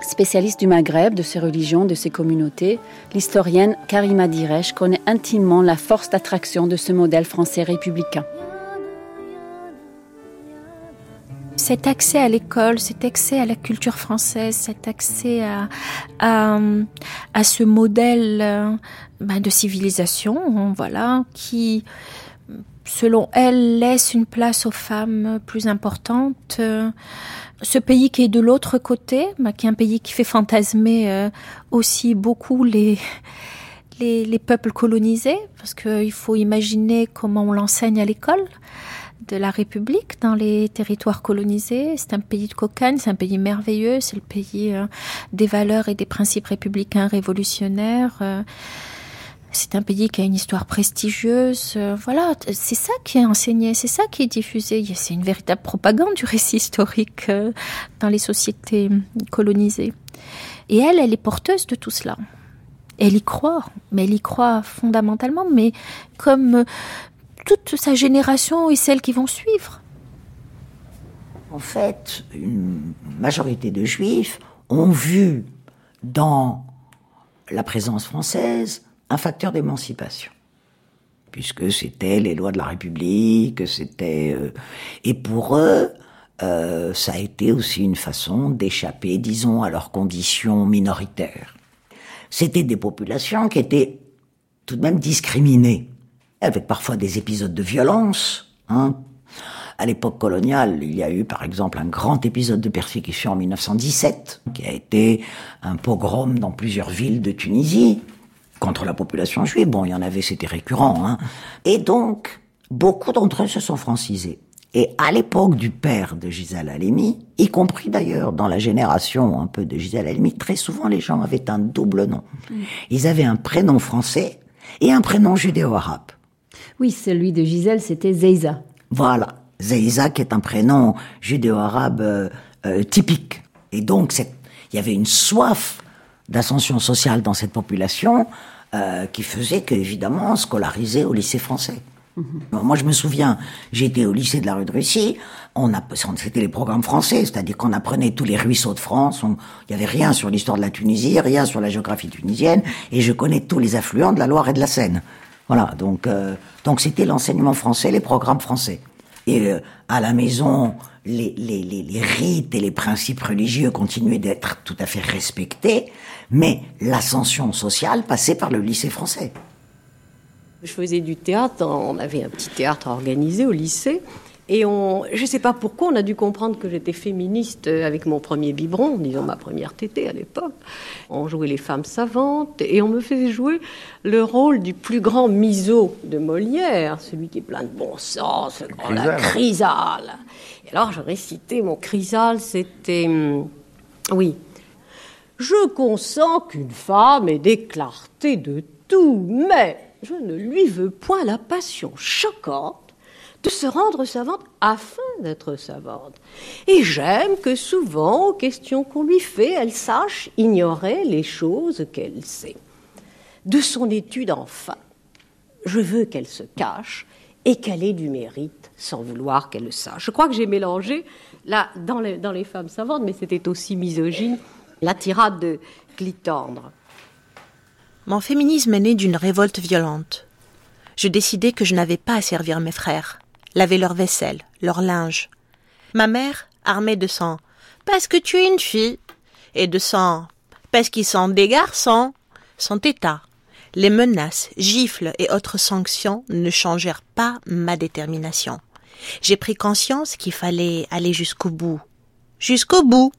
S2: Spécialiste du Maghreb, de ses religions, de ses communautés, l'historienne Karima Diresh connaît intimement la force d'attraction de ce modèle français républicain.
S13: cet accès à l'école, cet accès à la culture française, cet accès à, à, ce modèle euh, ben, de civilisation, voilà, qui, selon elle, laisse une place aux femmes plus importante. Ce pays qui est de l'autre côté, ben, qui est un pays qui fait fantasmer euh, aussi beaucoup les, les, les peuples colonisés, parce qu'il faut imaginer comment on l'enseigne à l'école de la République dans les territoires colonisés. C'est un pays de cocagne, c'est un pays merveilleux, c'est le pays euh, des valeurs et des principes républicains révolutionnaires. Euh, c'est un pays qui a une histoire prestigieuse. Euh, voilà, c'est ça qui est enseigné, c'est ça qui est diffusé. C'est une véritable propagande du récit historique dans les sociétés colonisées. Et elle, elle est porteuse de tout cela. Elle y croit, mais elle y croit fondamentalement, mais comme toute sa génération et celles qui vont suivre.
S7: En fait, une majorité de juifs ont vu dans la présence française un facteur d'émancipation puisque c'était les lois de la République, c'était euh, et pour eux, euh, ça a été aussi une façon d'échapper, disons, à leurs conditions minoritaires. C'était des populations qui étaient tout de même discriminées avec parfois des épisodes de violence. Hein. À l'époque coloniale, il y a eu par exemple un grand épisode de persécution en 1917, qui a été un pogrom dans plusieurs villes de Tunisie contre la population juive. Bon, il y en avait, c'était récurrent. Hein. Et donc, beaucoup d'entre eux se sont francisés. Et à l'époque du père de Gisèle Halimi, y compris d'ailleurs dans la génération un peu de Gisèle Halimi, très souvent les gens avaient un double nom. Mm. Ils avaient un prénom français et un prénom judéo-arabe.
S1: Oui, celui de Gisèle, c'était Zeiza.
S7: Voilà, Zeiza qui est un prénom judéo-arabe euh, euh, typique. Et donc, il y avait une soif d'ascension sociale dans cette population euh, qui faisait qu'évidemment, on scolarisait au lycée français. Mhm. Moi, je me souviens, j'étais au lycée de la rue de Russie, on a, c'était les programmes français, c'est-à-dire qu'on apprenait tous les ruisseaux de France, il n'y avait rien sur l'histoire de la Tunisie, rien sur la géographie tunisienne, et je connais tous les affluents de la Loire et de la Seine. Voilà, donc euh, donc c'était l'enseignement français, les programmes français. Et euh, à la maison, les, les, les, les, rites et les principes religieux continuaient d'être tout à fait respectés, mais l'ascension sociale passait par le lycée français.
S1: Je faisais du théâtre, on avait un petit théâtre organisé au lycée, et on, je ne sais pas pourquoi, on a dû comprendre que j'étais féministe avec mon premier biberon, disons ma première tétée à l'époque. On jouait les femmes savantes et on me faisait jouer le rôle du plus grand miso de Molière, celui qui est plein de bon sens, la chrysale. Et alors je récitais mon chrysale, c'était... Hum, oui. Je consens qu'une femme ait des clartés de tout, mais je ne lui veux point la passion choquante de se rendre savante afin d'être savante. Et j'aime que souvent, aux questions qu'on lui fait, elle sache ignorer les choses qu'elle sait. De son étude, enfin, je veux qu'elle se cache et qu'elle ait du mérite sans vouloir qu'elle le sache. Je crois que j'ai mélangé, là, dans les, femmes savantes, mais c'était aussi misogyne, la tirade de Clitandre.
S10: Mon féminisme est né d'une révolte violente. Je décidai que je n'avais pas à servir mes frères laver leur vaisselle, leur linge. Ma mère, armée de sang, parce que tu es une fille, et de sang, parce qu'ils sont des garçons, son état. Les menaces, gifles et autres sanctions ne changèrent pas ma détermination. J'ai pris conscience qu'il fallait aller jusqu'au bout. Jusqu'au bout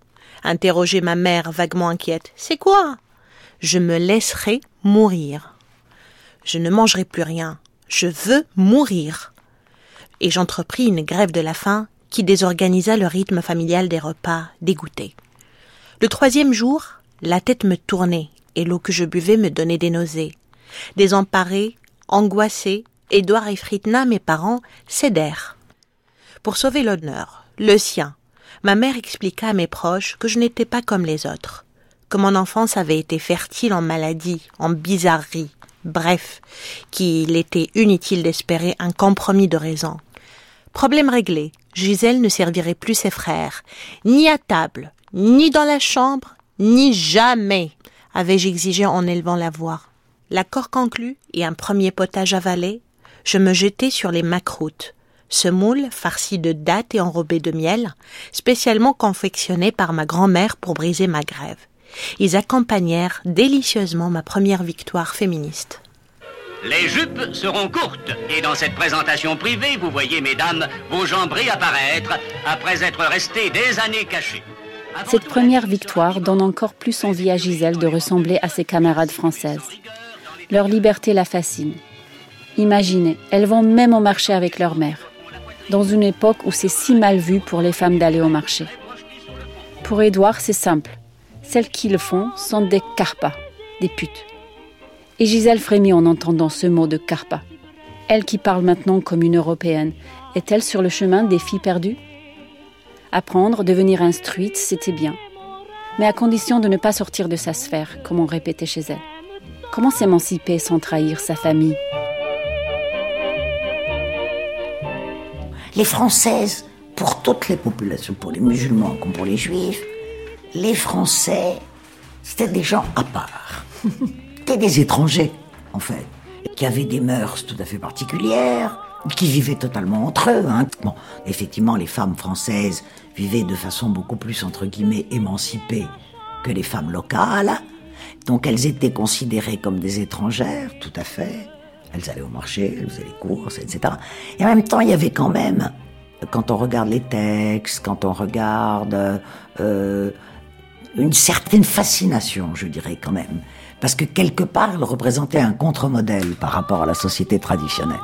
S10: interrogeait ma mère vaguement inquiète. C'est quoi? Je me laisserai mourir. Je ne mangerai plus rien. Je veux mourir et j'entrepris une grève de la faim qui désorganisa le rythme familial des repas dégoûtés. Le troisième jour, la tête me tournait et l'eau que je buvais me donnait des nausées. Désemparés, angoissés, Édouard et Fritna, mes parents, cédèrent. Pour sauver l'honneur, le sien, ma mère expliqua à mes proches que je n'étais pas comme les autres, que mon enfance avait été fertile en maladies, en bizarreries, Bref, qu'il était inutile d'espérer un compromis de raison. Problème réglé, Gisèle ne servirait plus ses frères, ni à table, ni dans la chambre, ni jamais, avais-je exigé en élevant la voix. L'accord conclu et un premier potage avalé, je me jetai sur les macroutes, ce moule farci de dattes et enrobé de miel, spécialement confectionné par ma grand-mère pour briser ma grève. Ils accompagnèrent délicieusement ma première victoire féministe.
S14: Les jupes seront courtes et dans cette présentation privée, vous voyez, mesdames, vos jambes réapparaître après être restées des années cachées.
S2: Cette première victoire donne encore plus envie à Gisèle de ressembler à ses camarades françaises. Leur liberté la fascine. Imaginez, elles vont même au marché avec leur mère, dans une époque où c'est si mal vu pour les femmes d'aller au marché. Pour Édouard, c'est simple. Celles qui le font sont des carpas, des putes. Et Gisèle frémit en entendant ce mot de carpa. Elle qui parle maintenant comme une Européenne, est-elle sur le chemin des filles perdues? Apprendre, devenir instruite, c'était bien. Mais à condition de ne pas sortir de sa sphère, comme on répétait chez elle. Comment s'émanciper sans trahir sa famille?
S7: Les Françaises, pour toutes les populations, pour les musulmans comme pour les juifs, les Français, c'était des gens à part. c'était des étrangers, en fait, qui avaient des mœurs tout à fait particulières, qui vivaient totalement entre eux. Hein. Bon, effectivement, les femmes françaises vivaient de façon beaucoup plus, entre guillemets, émancipée que les femmes locales. Donc elles étaient considérées comme des étrangères, tout à fait. Elles allaient au marché, elles faisaient les courses, etc. Et en même temps, il y avait quand même, quand on regarde les textes, quand on regarde euh, une certaine fascination, je dirais quand même. Parce que quelque part, elle représentait un contre-modèle par rapport à la société traditionnelle.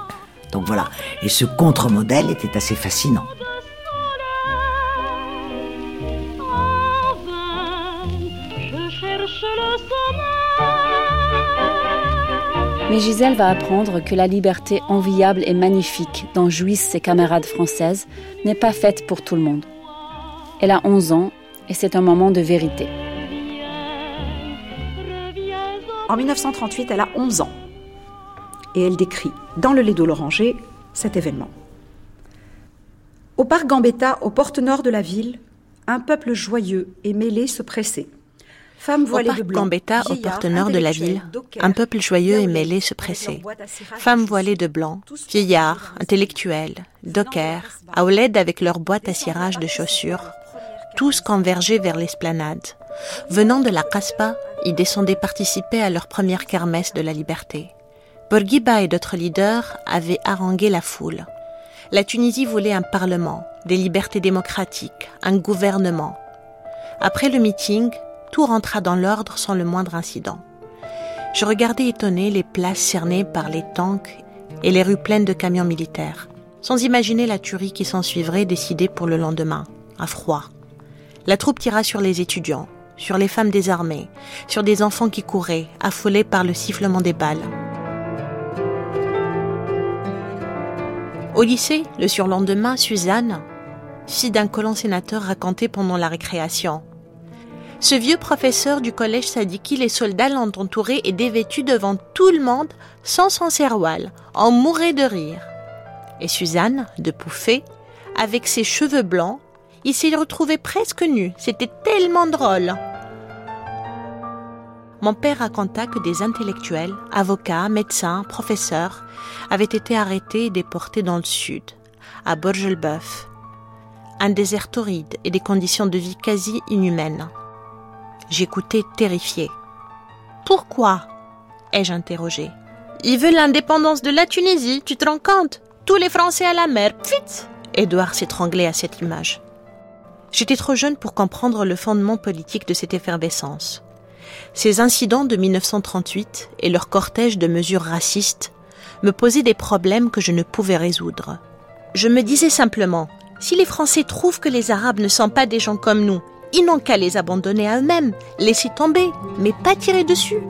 S7: Donc voilà. Et ce contre-modèle était assez fascinant.
S2: Mais Gisèle va apprendre que la liberté enviable et magnifique dont jouissent ses camarades françaises n'est pas faite pour tout le monde. Elle a 11 ans et c'est un moment de vérité.
S12: En 1938, elle a 11 ans et elle décrit dans le lait de l'oranger cet événement. Au parc Gambetta, aux portes nord de la ville, un peuple joyeux et mêlé se pressait.
S10: Femmes voilées au parc de Gambetta, aux portes nord de la ville, un peuple joyeux et mêlé se pressait. Femmes voilées de blanc, vieillards, intellectuels, dockers, à OLED avec leurs boîtes à cirage de chaussures, tous convergeaient vers l'esplanade. Venant de la Caspa, ils descendaient participer à leur première kermesse de la liberté. Bourguiba et d'autres leaders avaient harangué la foule. La Tunisie voulait un parlement, des libertés démocratiques, un gouvernement. Après le meeting, tout rentra dans l'ordre sans le moindre incident. Je regardais étonné les places cernées par les tanks et les rues pleines de camions militaires, sans imaginer la tuerie qui s'ensuivrait décidée pour le lendemain, à froid. La troupe tira sur les étudiants, sur les femmes désarmées, sur des enfants qui couraient, affolés par le sifflement des balles. Au lycée, le surlendemain, Suzanne, fille d'un colon sénateur, racontait pendant la récréation ce vieux professeur du collège Sadiki, les soldats l'ont entouré et dévêtu devant tout le monde, sans son en mourait de rire. Et Suzanne, de Pouffet, avec ses cheveux blancs, il s'est retrouvé presque nu. C'était tellement drôle. Mon père raconta que des intellectuels, avocats, médecins, professeurs, avaient été arrêtés et déportés dans le sud, à Borgelbeuf. Un désert torride et des conditions de vie quasi inhumaines. J'écoutais terrifié. Pourquoi ai-je interrogé? Ils veulent l'indépendance de la Tunisie, tu te rends compte? Tous les Français à la mer, vite Édouard s'étranglait à cette image. J'étais trop jeune pour comprendre le fondement politique de cette effervescence. Ces incidents de 1938 et leur cortège de mesures racistes me posaient des problèmes que je ne pouvais résoudre. Je me disais simplement, si les Français trouvent que les Arabes ne sont pas des gens comme nous ils n'ont qu'à les abandonner à eux-mêmes, laisser tomber, mais pas tirer dessus.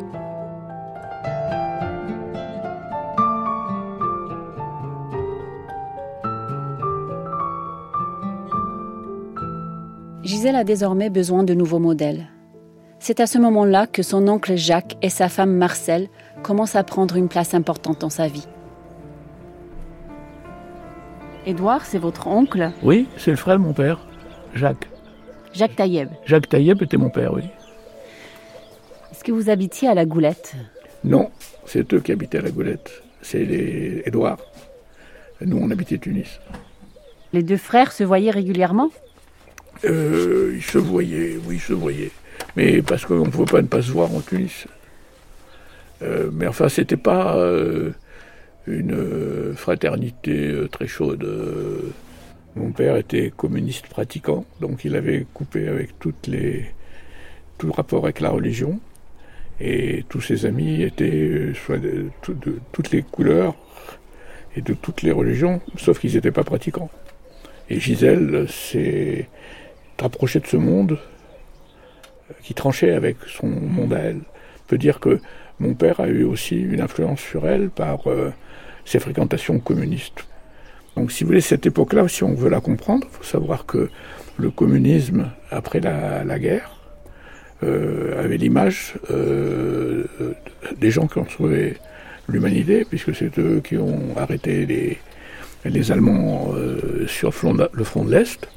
S2: Gisèle a désormais besoin de nouveaux modèles. C'est à ce moment-là que son oncle Jacques et sa femme Marcel commencent à prendre une place importante dans sa vie. Édouard, c'est votre oncle?
S15: Oui, c'est le frère de mon père, Jacques.
S2: Jacques Taïeb.
S15: Jacques Taïeb était mon père, oui.
S2: Est-ce que vous habitiez à la Goulette?
S15: Non, c'est eux qui habitaient à la Goulette. C'est les Édouard. Nous, on habitait Tunis.
S2: Les deux frères se voyaient régulièrement?
S15: Euh, Ils se voyaient, oui, ils se voyaient. Mais parce qu'on ne pouvait pas ne pas se voir en Tunis. Euh, mais enfin, c'était pas euh, une fraternité très chaude. Mon père était communiste pratiquant, donc il avait coupé avec toutes les, tout rapport avec la religion. Et tous ses amis étaient soit de toutes les couleurs et de toutes les religions, sauf qu'ils n'étaient pas pratiquants. Et Gisèle s'est rapprochée de ce monde euh, qui tranchait avec son monde à elle. On peut dire que mon père a eu aussi une influence sur elle par euh, ses fréquentations communistes. Donc si vous voulez, cette époque-là, si on veut la comprendre, il faut savoir que le communisme, après la, guerre, euh, avait l'image des gens qui ont sauvé l'humanité, puisque c'est eux qui ont arrêté les, les Allemands euh, sur le front de l'Est.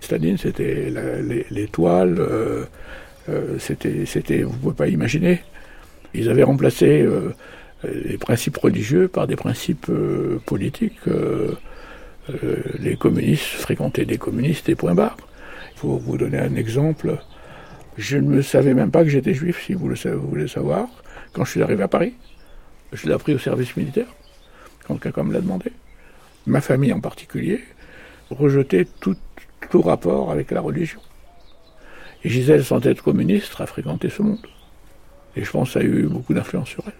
S15: Staline, c'était l'étoile, euh, euh, c'était, c'était, vous ne pouvez pas imaginer. Ils avaient remplacé les principes religieux par des principes politiques. les communistes fréquentaient des communistes et point barre. Faut vous donner un exemple. Je ne savais même pas que j'étais juif, si vous, le, vous voulez savoir, quand je suis arrivé à Paris. Je l'ai appris au service militaire, quand quelqu'un me l'a demandé ma famille en particulier, rejetait tout rapport avec la religion. Et Gisèle, sans être communiste, a fréquenté ce monde. Et je pense que ça a eu beaucoup d'influence sur elle.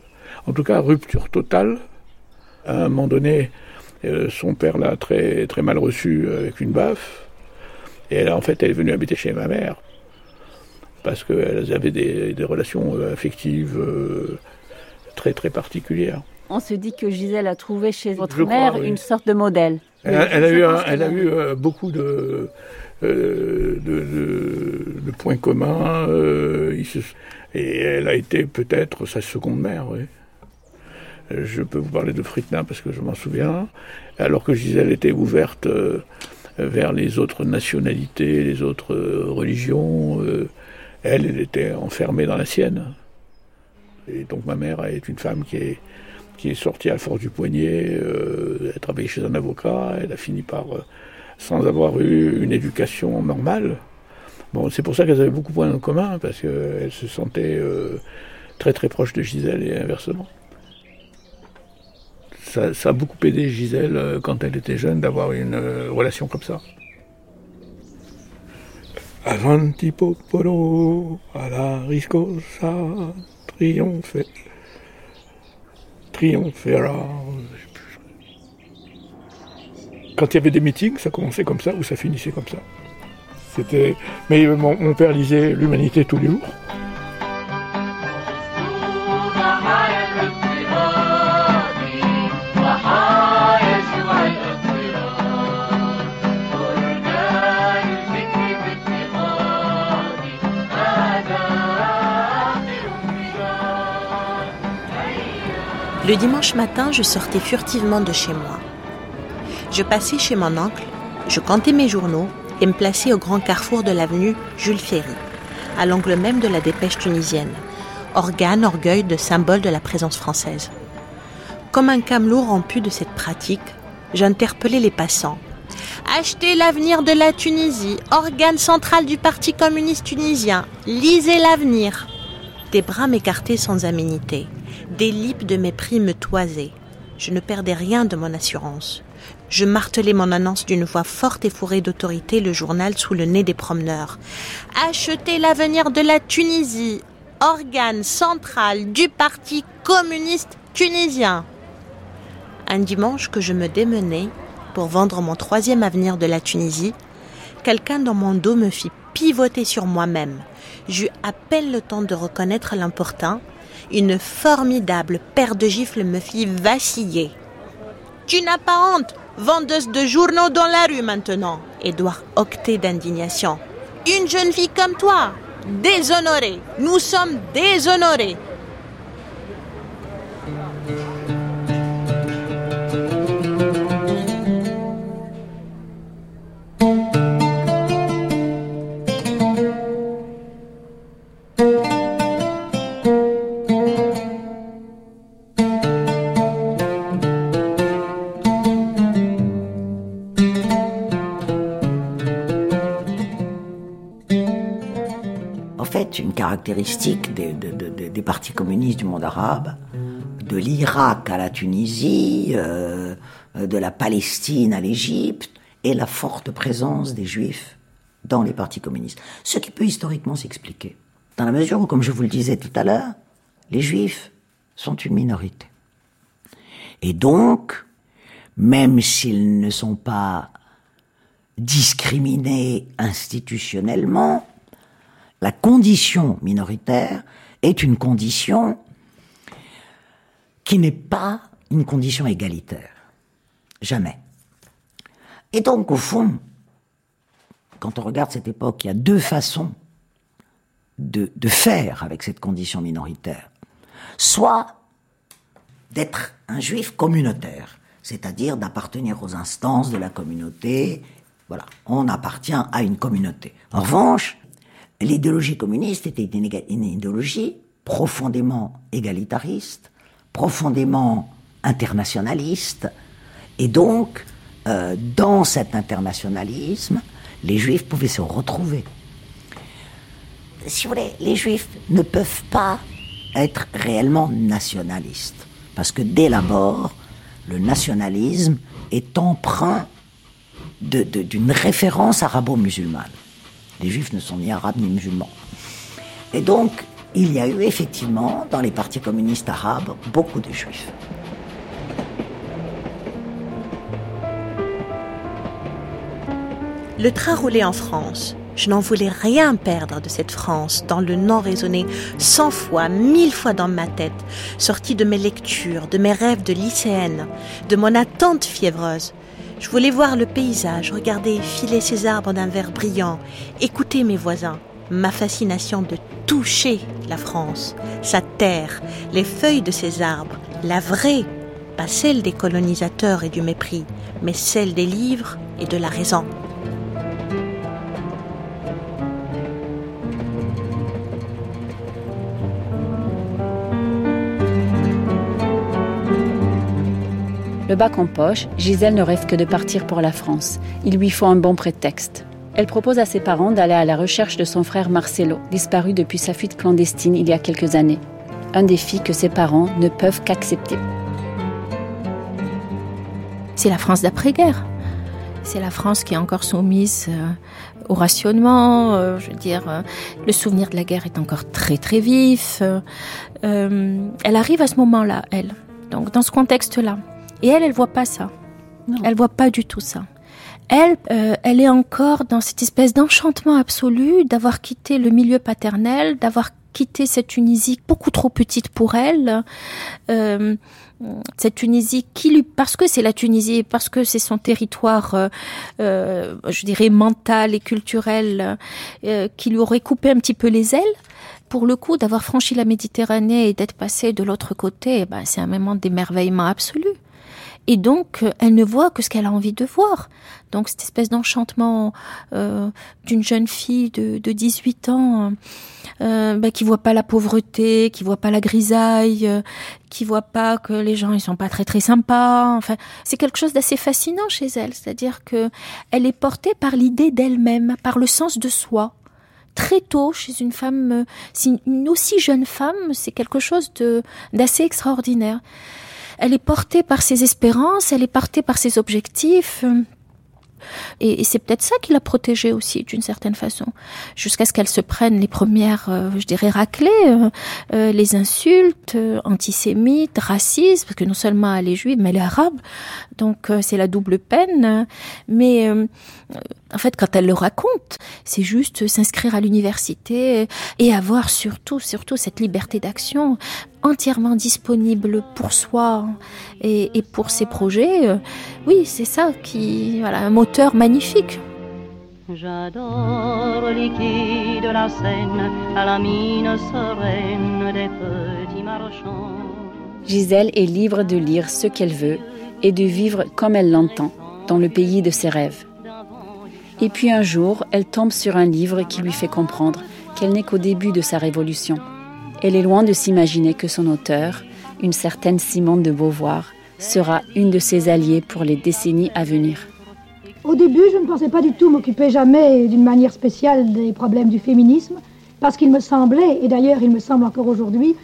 S15: En tout cas, rupture totale. À un moment donné, euh, son père l'a très, très mal reçu avec une baffe. Et elle, en fait, elle est venue habiter chez ma mère. Parce qu'elles avaient des, des, relations euh, affectives euh, très, très particulières.
S2: On se dit que Gisèle a trouvé chez votre mère une sorte de modèle.
S15: Elle, a, eu, elle a eu beaucoup de, euh, de, points communs. Euh, et elle a été peut-être sa seconde mère. Oui. Je peux vous parler de Fritna parce que je m'en souviens. Alors que Gisèle était ouverte vers les autres nationalités, les autres religions, elle, elle était enfermée dans la sienne. Et donc ma mère est une femme qui est qui est sortie à force du poignet. Euh, elle travaillait chez un avocat. Elle a fini par, euh, sans avoir eu une éducation normale. Bon, c'est pour ça qu'elles avaient beaucoup de points en commun, parce qu'elles se sentaient euh, très très proches de Gisèle et inversement. Ça, a beaucoup aidé Gisèle, quand elle était jeune, d'avoir une relation comme ça. Avanti popolo, à la riscosa, triomphe triomphera. Quand il y avait des meetings, ça commençait comme ça ou ça finissait comme ça. C'était. Mais mon, père lisait l'Humanité tous les jours.
S10: Le dimanche matin, je sortais furtivement de chez moi. Je passais chez mon oncle, je comptais mes journaux et me plaçais au grand carrefour de l'avenue Jules Ferry, à l'angle même de la dépêche tunisienne, organe, orgueil de symbole de la présence française. Comme un camelot rompu de cette pratique, j'interpellais les passants. Achetez l'avenir de la Tunisie, organe central du Parti communiste tunisien, lisez l'avenir. Des bras m'écartaient sans aménité. Des lippes de mépris me toisaient. Je ne perdais rien de mon assurance. Je martelais mon annonce d'une voix forte et fourrée d'autorité le journal sous le nez des promeneurs. Achetez l'avenir de la Tunisie, organe central du Parti communiste tunisien. Un dimanche que je me démenais pour vendre mon troisième avenir de la Tunisie, quelqu'un dans mon dos me fit pivoter sur moi-même. J'eus à peine le temps de reconnaître l'important une formidable paire de gifles me fit vaciller. Tu n'as pas honte, vendeuse de journaux dans la rue maintenant. Édouard octait d'indignation. Une jeune fille comme toi, déshonorés. Nous sommes déshonorés.
S7: Caractéristique des, des, partis communistes du monde arabe, de l'Irak à la Tunisie, euh, de la Palestine à l'Égypte, et la forte présence des juifs dans les partis communistes. Ce qui peut historiquement s'expliquer. Dans la mesure où, comme je vous le disais tout à l'heure, les juifs sont une minorité. Et donc, même s'ils ne sont pas discriminés institutionnellement, la condition minoritaire est une condition qui n'est pas une condition égalitaire. Jamais. Et donc, au fond, quand on regarde cette époque, il y a deux façons de, faire avec cette condition minoritaire. Soit d'être un juif communautaire, c'est-à-dire d'appartenir aux instances de la communauté. Voilà, on appartient à une communauté. En revanche, L'idéologie communiste était une, idéologie profondément égalitariste, profondément internationaliste, et donc, euh, dans cet internationalisme, les juifs pouvaient se retrouver. Si vous voulez, les juifs ne peuvent pas être réellement nationalistes, parce que dès l'abord, le nationalisme est emprunt d'une référence arabo-musulmane. Les juifs ne sont ni arabes ni musulmans. Et donc, il y a eu effectivement, dans les partis communistes arabes, beaucoup de juifs.
S10: Le train roulait en France. Je n'en voulais rien perdre de cette France, dans le nom résonné cent fois, mille fois dans ma tête, sorti de mes lectures, de mes rêves de lycéenne, de mon attente fiévreuse. Je voulais voir le paysage, regarder filer ces arbres d'un verre brillant, écouter mes voisins, ma fascination de toucher la France, sa terre, les feuilles de ces arbres, la vraie, pas celle des colonisateurs et du mépris, mais celle des livres et de la raison.
S2: Le bac en poche, Gisèle ne rêve que de partir pour la France. Il lui faut un bon prétexte. Elle propose à ses parents d'aller à la recherche de son frère Marcelo, disparu depuis sa fuite clandestine il y a quelques années. Un défi que ses parents ne peuvent qu'accepter.
S13: C'est la France d'après-guerre. C'est la France qui est encore soumise euh, au rationnement. Euh, je veux dire, euh, le souvenir de la guerre est encore très très vif. elle arrive à ce moment-là, elle. Donc dans ce contexte-là. Et elle, elle voit pas ça. Elle Elle voit pas du tout ça. Elle, euh, elle est encore dans cette espèce d'enchantement absolu d'avoir quitté le milieu paternel, d'avoir quitté cette Tunisie beaucoup trop petite pour elle. Euh, cette Tunisie qui lui, parce que c'est la Tunisie, parce que c'est son territoire, euh, je dirais mental et culturel, qui lui aurait coupé un petit peu les ailes pour le coup, d'avoir franchi la Méditerranée et d'être passé de l'autre côté, eh ben, c'est un moment d'émerveillement absolu. Et donc, euh, elle ne voit que ce qu'elle a envie de voir. Donc, cette espèce d'enchantement euh, d'une jeune fille de, de 18 ans euh, bah, qui voit pas la pauvreté, qui voit pas la grisaille, euh, qui voit pas que les gens ils sont pas très très sympas. Enfin, c'est quelque chose d'assez fascinant chez elle. C'est-à-dire que elle est portée par l'idée d'elle-même, par le sens de soi très tôt chez une femme, une aussi jeune femme, c'est quelque chose de d'assez extraordinaire elle est portée par ses espérances, elle est portée par ses objectifs. Et, c'est peut-être ça qui l'a protégée aussi, d'une certaine façon, jusqu'à ce qu'elle se prenne les premières, euh, je dirais, raclées, euh, euh, les insultes antisémites, racistes, parce que non seulement elle est juive, mais elle est arabe, donc c'est la double peine. Mais en fait, quand elle le raconte, c'est juste s'inscrire à l'université et avoir surtout, surtout cette liberté d'action entièrement disponible pour soi et, pour ses projets. Oui, c'est ça qui, voilà, un moteur magnifique.
S16: J'adore liquide la Seine à la mine sereine des petits marchands.
S2: Gisèle est libre de lire ce qu'elle veut et de vivre comme elle l'entend, dans le pays de ses rêves. Et puis un jour, elle tombe sur un livre qui lui fait comprendre qu'elle n'est qu'au début de sa révolution. Elle est loin de s'imaginer que son auteur, une certaine Simone de Beauvoir, sera une de ses alliées pour les décennies à venir.
S17: Au début, je ne pensais pas du tout m'occuper jamais d'une manière spéciale des problèmes du féminisme, parce qu'il me semblait, et d'ailleurs il me semble encore aujourd'hui,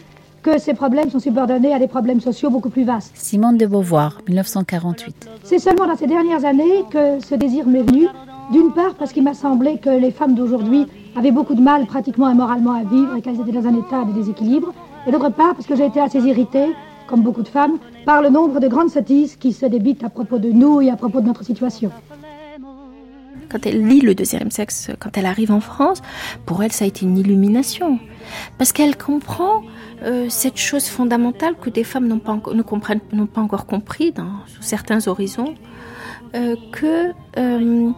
S17: que ces problèmes sont subordonnés à des problèmes sociaux beaucoup plus vastes.
S2: Simone de Beauvoir, 1948.
S17: C'est seulement dans ces dernières années que ce désir m'est venu, d'une part parce qu'il m'a semblé que les femmes d'aujourd'hui avaient beaucoup de mal pratiquement et moralement à vivre et qu'elles étaient dans un état de déséquilibre, et d'autre part parce que j'ai été assez irritée, comme beaucoup de femmes, par le nombre de grandes sottises qui se débitent à propos de nous et à propos de notre situation
S13: quand elle lit le deuxième sexe, quand elle arrive en France, pour elle, ça a été une illumination. Parce qu'elle comprend euh, cette chose fondamentale que des femmes n'ont pas, ne comprennent, n'ont pas encore compris dans, sous certains horizons, euh, que euh,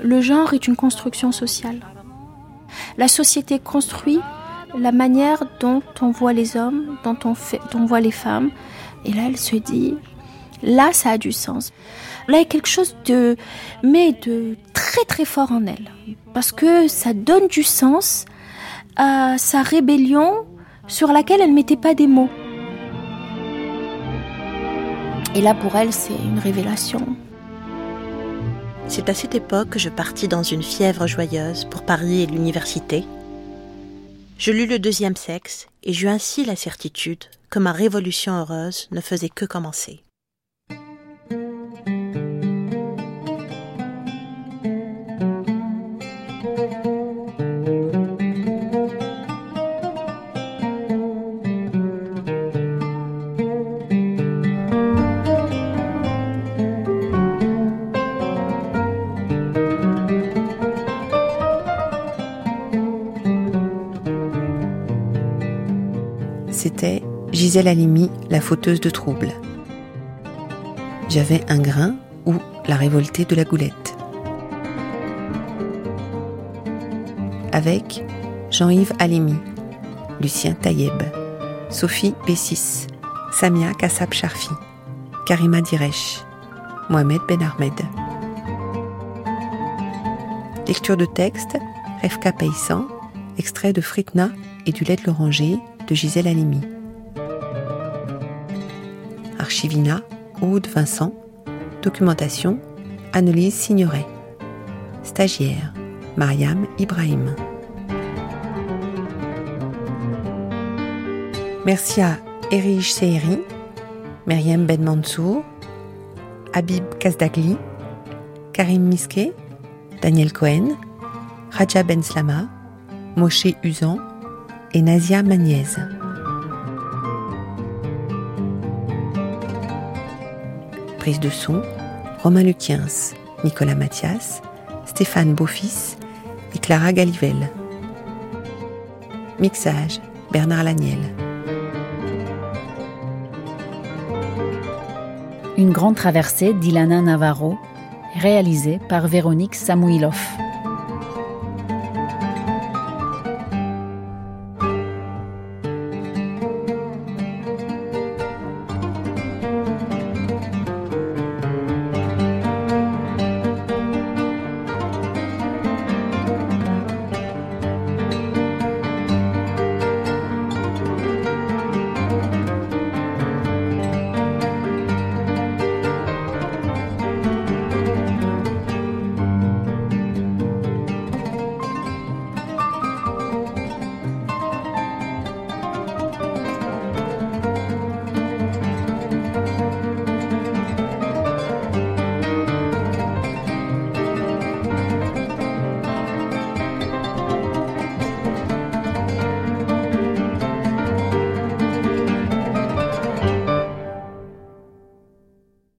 S13: le genre est une construction sociale. La société construit la manière dont on voit les hommes, dont on, voit les femmes. Et là, elle se dit, là, ça a du sens. Là, il y a quelque chose de, mais de très très fort en elle, parce que ça donne du sens à sa rébellion sur laquelle elle mettait pas des mots. Et là, pour elle, c'est une révélation.
S10: C'est à cette époque que je partis dans une fièvre joyeuse pour Paris et l'université. Je lus le deuxième sexe et j'eus ainsi la certitude que ma révolution heureuse ne faisait que commencer.
S3: Gisèle Halimi, la fauteuse de troubles. J'avais un grain ou la révoltée de la goulette. Avec Jean-Yves Halimi, Lucien Taïeb, Sophie Bessis, Samia Kassab Charfi, Karima Diresh, Mohamed Ben Ahmed. Lecture de texte, Refka Payssan, extrait de Fritna et du lait de l'oranger de Gisèle Halimi. Archivina, Aude Vincent. Documentation, Annelise Signoret. Stagiaire, Mariam Ibrahim. Merci à Erich Seheri, Myriam Ben Mansour, Habib Kazdagli, Karim Miske, Daniel Cohen, Raja Ben Slama, Moshe Usan et Nazia Magnez. De son, Romain Luquiens, Nicolas Mathias, Stéphane Beaufils et Clara Galivelle. Mixage, Bernard Laniel.
S2: Une grande traversée d'Ilana Navarro, réalisée par Véronique Samouilov.